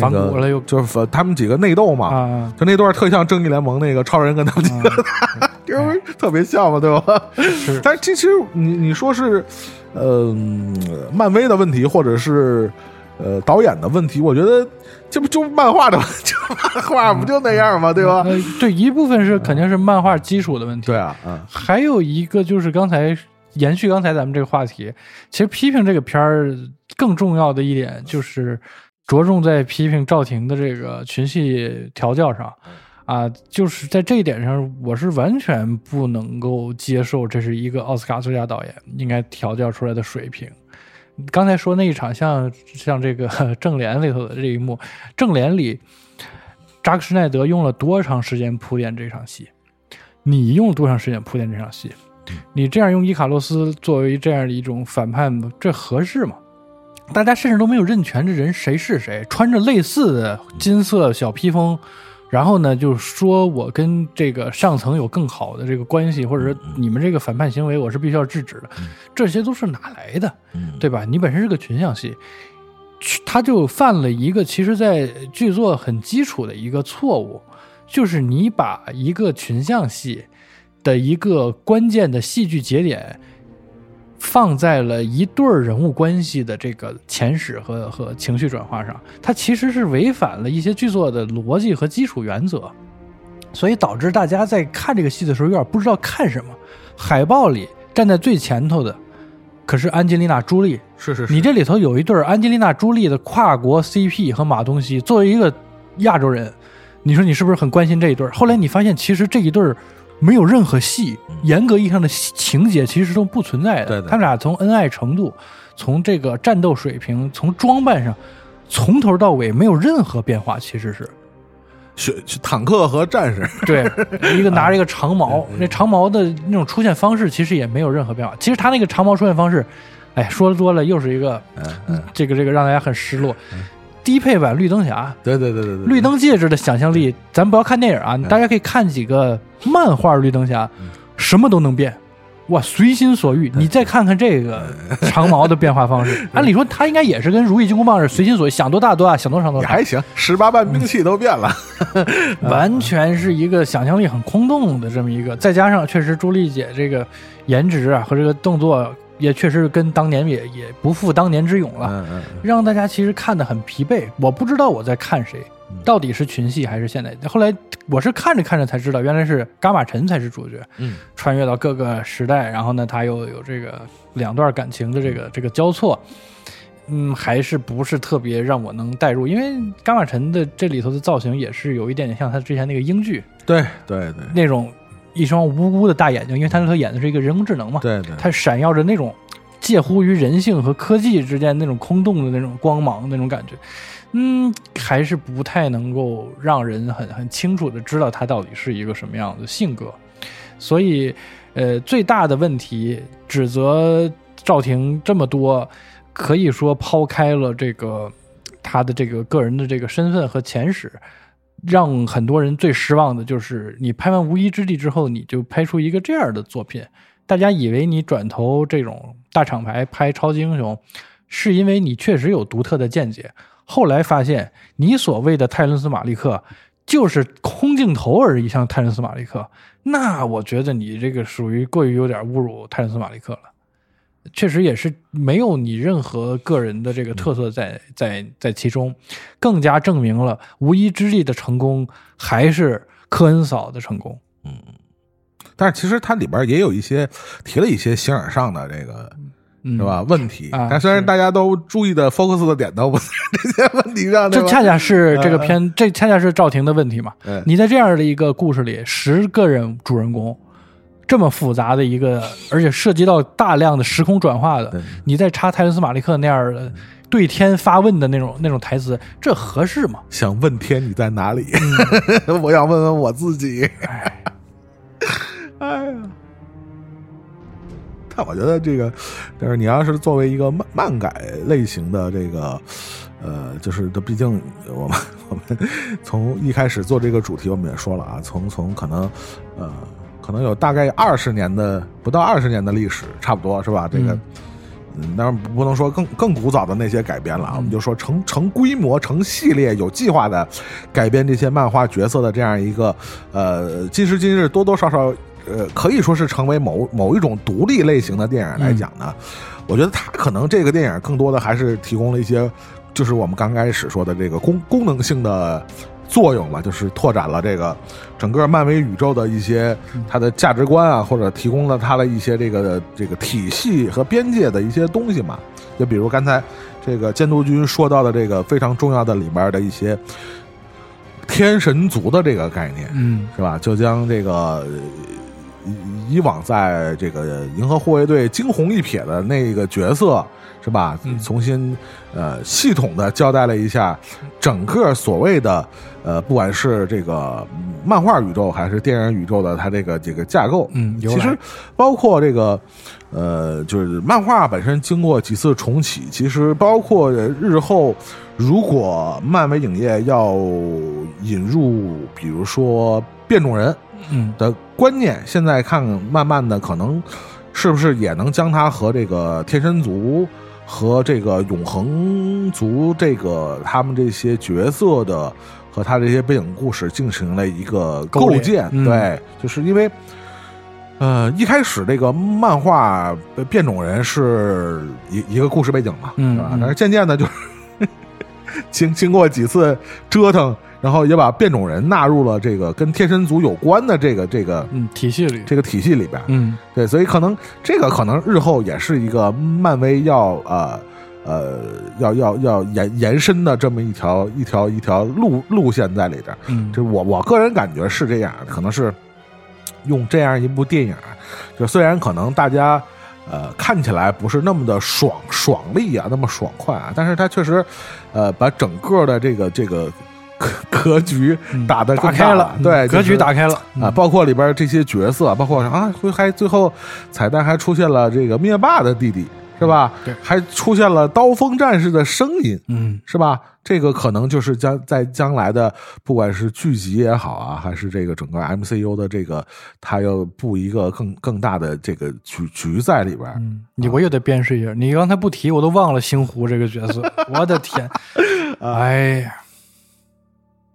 B: 反骨了又
A: 就是反他们几个内斗嘛，
B: 啊，
A: 就那段特像正义联盟那个超人跟他们几个，就是特别像嘛，对吧？
B: 是
A: 但其实你你说是，嗯、漫威的问题，或者是呃导演的问题，我觉得这不就漫画的，就漫画不就那样吗？对吧？
B: 呃，对，一部分是肯定是漫画基础的问题，
A: 对啊，嗯
B: 还有一个就是刚才延续刚才咱们这个话题，其实批评这个片儿更重要的一点就是着重在批评赵婷的这个群戏调教上。啊，就是在这一点上，我是完全不能够接受，这是一个奥斯卡最佳导演应该调教出来的水平。刚才说那一场像像这个正联里头的这一幕，正联里扎克施奈德用了多长时间铺垫这场戏？你用多长时间铺垫这场戏？你这样用伊卡洛斯作为这样的一种反叛，这合适吗？大家甚至都没有认全这人谁是谁，穿着类似的金色小披风，然后呢，就说我跟这个上层有更好的这个关系，或者说你们这个反叛行为我是必须要制止的，这些都是哪来的？
A: 嗯，
B: 对吧？你本身是个群像戏，去他就犯了一个其实在剧作很基础的一个错误，就是你把一个群像戏的一个关键的戏剧节点放在了一对儿人物关系的这个前史和和情绪转化上，它其实是违反了一些剧作的逻辑和基础原则，所以导致大家在看这个戏的时候有点不知道看什么。海报里站在最前头的可是安吉丽娜·朱莉，
A: 是是是，
B: 你这里头有一对儿安吉丽娜·朱莉的跨国 CP 和马东锡，作为一个亚洲人，你说你是不是很关心这一对儿？后来你发现，其实这一对儿没有任何戏，严格意义上的情节其实都不存在的。
A: 对对
B: 他们俩从恩爱程度、从这个战斗水平、从装扮上，从头到尾没有任何变化，其实是。
A: 是坦克和战士，
B: 对，一个拿着一个长矛，那长矛的那种出现方式其实也没有任何变化。其实他那个长矛出现方式，哎，说多了又是一个
A: 嗯嗯，
B: 这个这个让大家很失落。低配版绿灯侠，
A: 对对对对对，
B: 绿灯戒指的想象力，咱不要看电影啊，大家可以看几个漫画绿灯侠，什么都能变。哇，随心所欲！你再看看这个长矛的变化方式，按理说他应该也是跟如意金箍棒是随心所欲，想多大多大，想多长多大。
A: 也还行，十八般兵器都变了，
B: 完全是一个想象力很空洞的这么一个，再加上确实朱莉姐这个颜值啊和这个动作也确实跟当年也也不复当年之勇了，
A: 嗯嗯，
B: 让大家其实看得很疲惫。我不知道我在看谁，到底是群戏还是现代。后来我是看着看着才知道，原来是伽马陈才是主角，
A: 嗯，
B: 穿越到各个时代，然后呢，他又有这个两段感情的这个这个交错。嗯，还是不是特别让我能代入，因为伽马陈的这里头的造型也是有一点点像他之前那个英剧
A: 对对对
B: 那种一双无辜的大眼睛，因为他那头演的是一个人工智能嘛，
A: 对对，
B: 它闪耀着那种介乎于人性和科技之间那种空洞的那种光芒那种感觉，嗯，还是不太能够让人很很清楚的知道他到底是一个什么样的性格，所以，呃，最大的问题指责赵婷这么多，可以说抛开了这个他的这个个人的这个身份和前史。让很多人最失望的就是你拍完《无依之地》之后，你就拍出一个这样的作品，大家以为你转投这种大厂牌拍超级英雄，是因为你确实有独特的见解。后来发现，你所谓的泰伦斯·马利克就是空镜头而已，像泰伦斯·马利克，那我觉得你这个属于过于有点侮辱泰伦斯·马利克了。确实也是没有你任何个人的这个特色在在在其中，更加证明了无一之地的成功还是科恩嫂的成功。
A: 嗯但是其实它里边也有一些提了一些形而上的这个。
B: 嗯，
A: 是吧？问题，
B: 啊
A: 但虽然大家都注意的 focus 的点都不在这些问题上，
B: 这恰恰是这个片，这恰恰是赵婷的问题嘛。
A: 嗯
B: 你在这样的一个故事里，十个人主人公，这么复杂的一个，而且涉及到大量的时空转化的，你再插泰伦斯·马利克那样的对天发问的那种那种台词，这合适吗？
A: 想问天你在哪里？我想问问我自己。哎呀，但我觉得这个，但是你要是作为一个漫漫改类型的这个，呃，就是这毕竟我们我们从一开始做这个主题，我们也说了啊，从从可能呃可能有大概二十年的不到二十年的历史，差不多是吧？这个。
B: 嗯
A: 嗯，当然不能说更更古早的那些改编了啊，我们就说成成规模、成系列、有计划的改编这些漫画角色的这样一个呃，今时今日多多少少呃，可以说是成为某某一种独立类型的电影来讲呢，我觉得它可能这个电影更多的还是提供了一些，就是我们刚开始说的这个功功能性的。作用吧，就是拓展了这个整个漫威宇宙的一些它的价值观啊，或者提供了它的一些这个这个体系和边界的一些东西嘛。就比如刚才这个监督君说到的这个非常重要的里边的一些天神族的这个概念，
B: 嗯
A: 是吧？就将这个呃以以往在这个银河护卫队惊鸿一瞥的那个角色，是吧？
B: 嗯
A: 重新呃系统的交代了一下整个所谓的呃，不管是这个漫画宇宙还是电影宇宙的它这个这个架构，
B: 嗯，
A: 其实包括这个呃，就是漫画本身经过几次重启，其实包括日后如果漫威影业要引入，比如说变种人
B: 嗯。
A: 的观念，现在看慢慢的可能是不是也能将它和这个天神族和这个永恒族这个他们这些角色的和他这些背景故事进行了一个构建，
B: 嗯
A: 对，就是因为。呃，一开始这个漫画呃变种人是一一个故事背景嘛，是吧？但是渐渐的，就是经经过几次折腾，然后也把变种人纳入了这个跟天神族有关的这个这个
B: 嗯，体系里，
A: 这个体系里边。
B: 嗯
A: 对，所以可能这个可能日后也是一个漫威要呃呃要要要延延伸的这么一条一条一条路路线在里边。
B: 嗯，
A: 就我我个人感觉是这样，可能是用这样一部电影，就虽然可能大家呃看起来不是那么的爽爽利啊，那么爽快啊，但是它确实呃把整个的这个这个格格局
B: 嗯
A: 打的
B: 打开了，
A: 对，
B: 嗯格局打开了
A: 啊，，包括里边这些角色，包括啊，会还最后彩蛋还出现了这个灭霸的弟弟，是吧？
B: 对
A: 还出现了刀锋战士的声音，
B: 嗯
A: 是吧？这个可能就是将在将来的，不管是剧集也好啊，还是这个整个 MCU 的这个，它要布一个更更大的这个局局在里边。
B: 嗯，你我又得辨识一下，你刚才不提，我都忘了星狐这个角色，我的天，哎呀，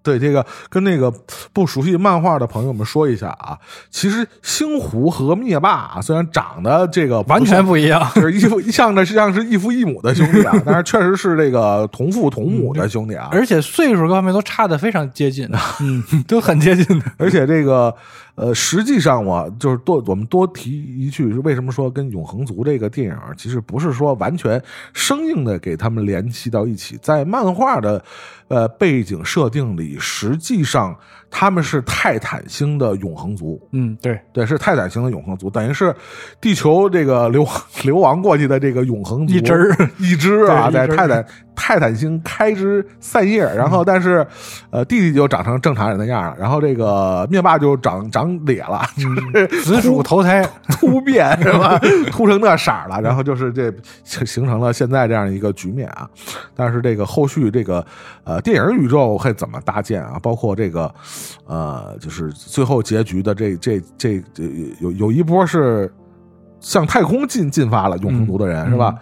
A: 对这个跟那个不熟悉漫画的朋友们说一下啊，其实星狐和灭霸啊，虽然长得这个
B: 完全不一样，
A: 就是一父像着像是异父异母的兄弟啊，但是确实是这个同父同母的兄弟啊。
B: 而且岁数各方面都差的非常接近，嗯，都很接近的，
A: 而且这个呃，实际上我就是多我们多提一句，为什么说跟永恒族这个电影其实不是说完全生硬的给他们联系到一起，在漫画的呃背景设定里，实际上他们是泰坦星的永恒族。
B: 嗯，对，
A: 对，是泰坦星的永恒族，等于是地球这个流流亡过去的这个永恒族
B: 一支儿
A: 一支啊，在泰坦泰坦星开枝散叶，然后但是呃弟弟就长成正常人的样了，然后这个灭霸就长长咧了，就是
B: 子鼠投胎，
A: 突变 是吧？秃成那色儿了，然后就是这形形成了现在这样一个局面啊。但是这个后续这个呃电影宇宙会怎么搭建啊？包括这个呃，就是最后结局的这这这这有有一波是向太空进进发了永恒族的人、
B: 嗯
A: 是吧？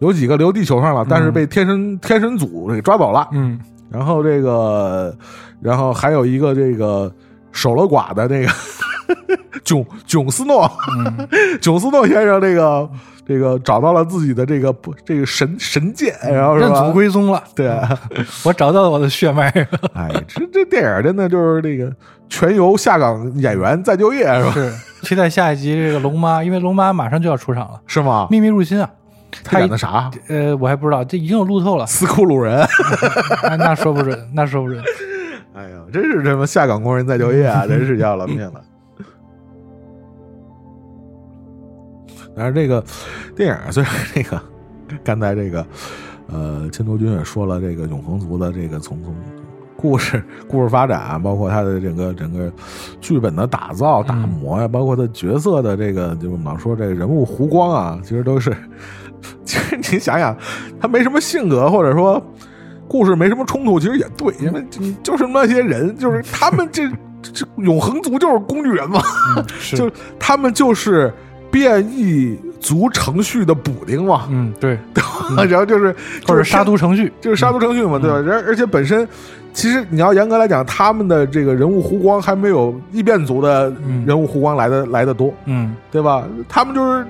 A: 有几个留地球上了，但是被天神、天神组给抓走了。
B: 嗯，
A: 然后这个，然后还有一个这个守了寡的那个 囧囧斯诺，
B: 嗯
A: 囧斯诺先生这个这个找到了自己的这个不这个神神剑，然后
B: 认祖归宗了，
A: 对啊，
B: 我找到了我的血脉，
A: 哎，这这电影真的就是这个全由下岗演员再就业是吧？
B: 是期待下一集这个龙妈，因为龙妈马上就要出场了，
A: 是吗？
B: 秘密入侵啊，
A: 他演的啥？
B: 呃，我还不知道，这已经有路透了，
A: 斯库鲁人，
B: 那那说不准，那说不准。
A: 哎呀，真是什么下岗工人再就业啊，真是要了命了。但是这个电影啊虽然这个刚才这个呃，千多君也说了，这个永恒族的这个从从故事故事发展，包括他的整个整个剧本的打造打磨呀，包括他角色的这个，就我们老说这个人物弧光啊，其实都是，其实你想想，他没什么性格，或者说故事没什么冲突，其实也对，因为你就是那些人，就是他们这这这永恒族就是工具人嘛，就他们就是变异族程序的补丁嘛，
B: 嗯，对，
A: 然后就是
B: 或者
A: 就是
B: 杀毒程序，
A: 就是杀毒程序嘛，对吧？而而且本身，其实你要严格来讲，他们的这个人物弧光还没有异变族的
B: 嗯
A: 人物弧光来的来的多，
B: 嗯，
A: 对吧？他们就是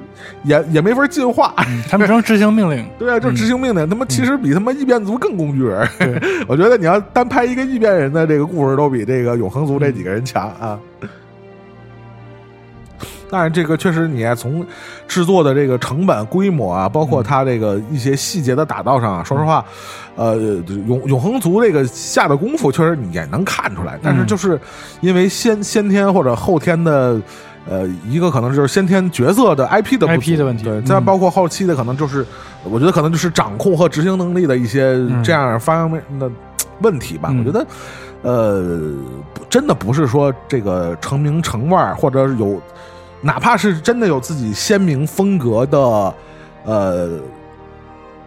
A: 也也没法进化，
B: 嗯他们只能执行命令，
A: 对啊，就执行命令。他们其实比他妈异变族更工具人。我觉得你要单拍一个异变人的这个故事，都比这个永恒族这几个人强啊。当然，这个确实，你看从制作的这个成本、规模啊，包括它这个一些细节的打造上啊，说实话，呃，永永恒族这个下的功夫，确实你也能看出来。但是就是因为先先天或者后天的，呃，一个可能就是先天角色的 IP 的
B: IP 的问题
A: 再包括后期的可能就是，我觉得可能就是掌控和执行能力的一些这样方面的问题吧。
B: 嗯
A: 我觉得，呃，真的不是说这个成名成腕，或者是有，哪怕是真的有自己鲜明风格的，呃。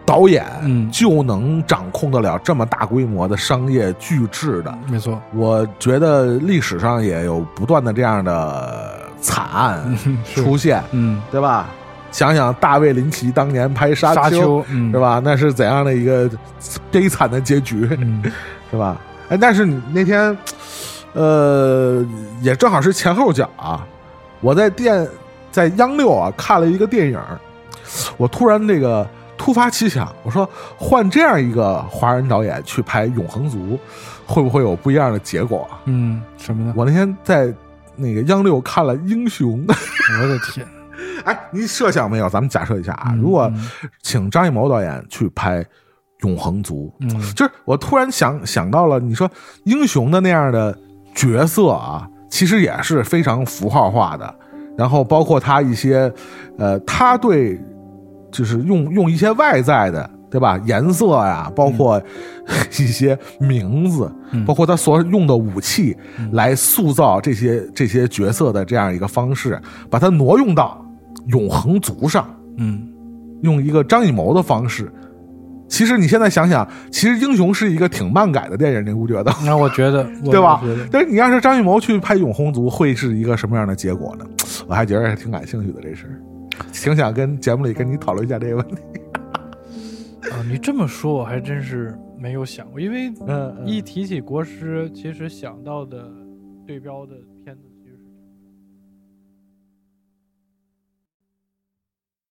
A: 导演
B: 嗯
A: 就能掌控得了这么大规模的商业巨制的，
B: 没错，
A: 我觉得历史上也有不断的这样的惨案出现，
B: 嗯
A: 对吧？想想大卫林奇当年拍《沙
B: 沙丘，嗯，
A: 是？吧？那是怎样的一个悲惨的结局，
B: 嗯，
A: 是吧？哎，但是你那天，呃，也正好是前后脚啊，我在电在央六啊看了一个电影，我突然这个突发奇想，我说换这样一个华人导演去拍《永恒族》，会不会有不一样的结果啊？
B: 嗯，什么呢？
A: 我那天在那个央六看了《英雄》，
B: 我的天，
A: 哎，你设想没有？咱们假设一下啊，
B: 嗯
A: 如果请张艺谋导演去拍《永恒族》，
B: 嗯
A: 就是我突然想想到了，你说英雄的那样的角色啊，其实也是非常符号化的。然后包括他一些，呃，他对，就是用用一些外在的，对吧？颜色呀，包括 一些名字，
B: 嗯
A: 包括他所用的武器，来塑造这些这些角色的这样一个方式，把它挪用到永恒族上。
B: 嗯
A: 用一个张艺谋的方式。其实你现在想想，其实《英雄》是一个挺漫改的电影，你不觉得？
B: 那我觉得，
A: 对吧？但是你要是张艺谋去拍《永红族》，会是一个什么样的结果呢？我还觉得还挺感兴趣的这事儿，挺想跟节目里跟你讨论一下这个问题。
B: 啊，你这么说，我还真是没有想过，因为
A: 嗯，
B: 一提起国师，其实想到的对标的。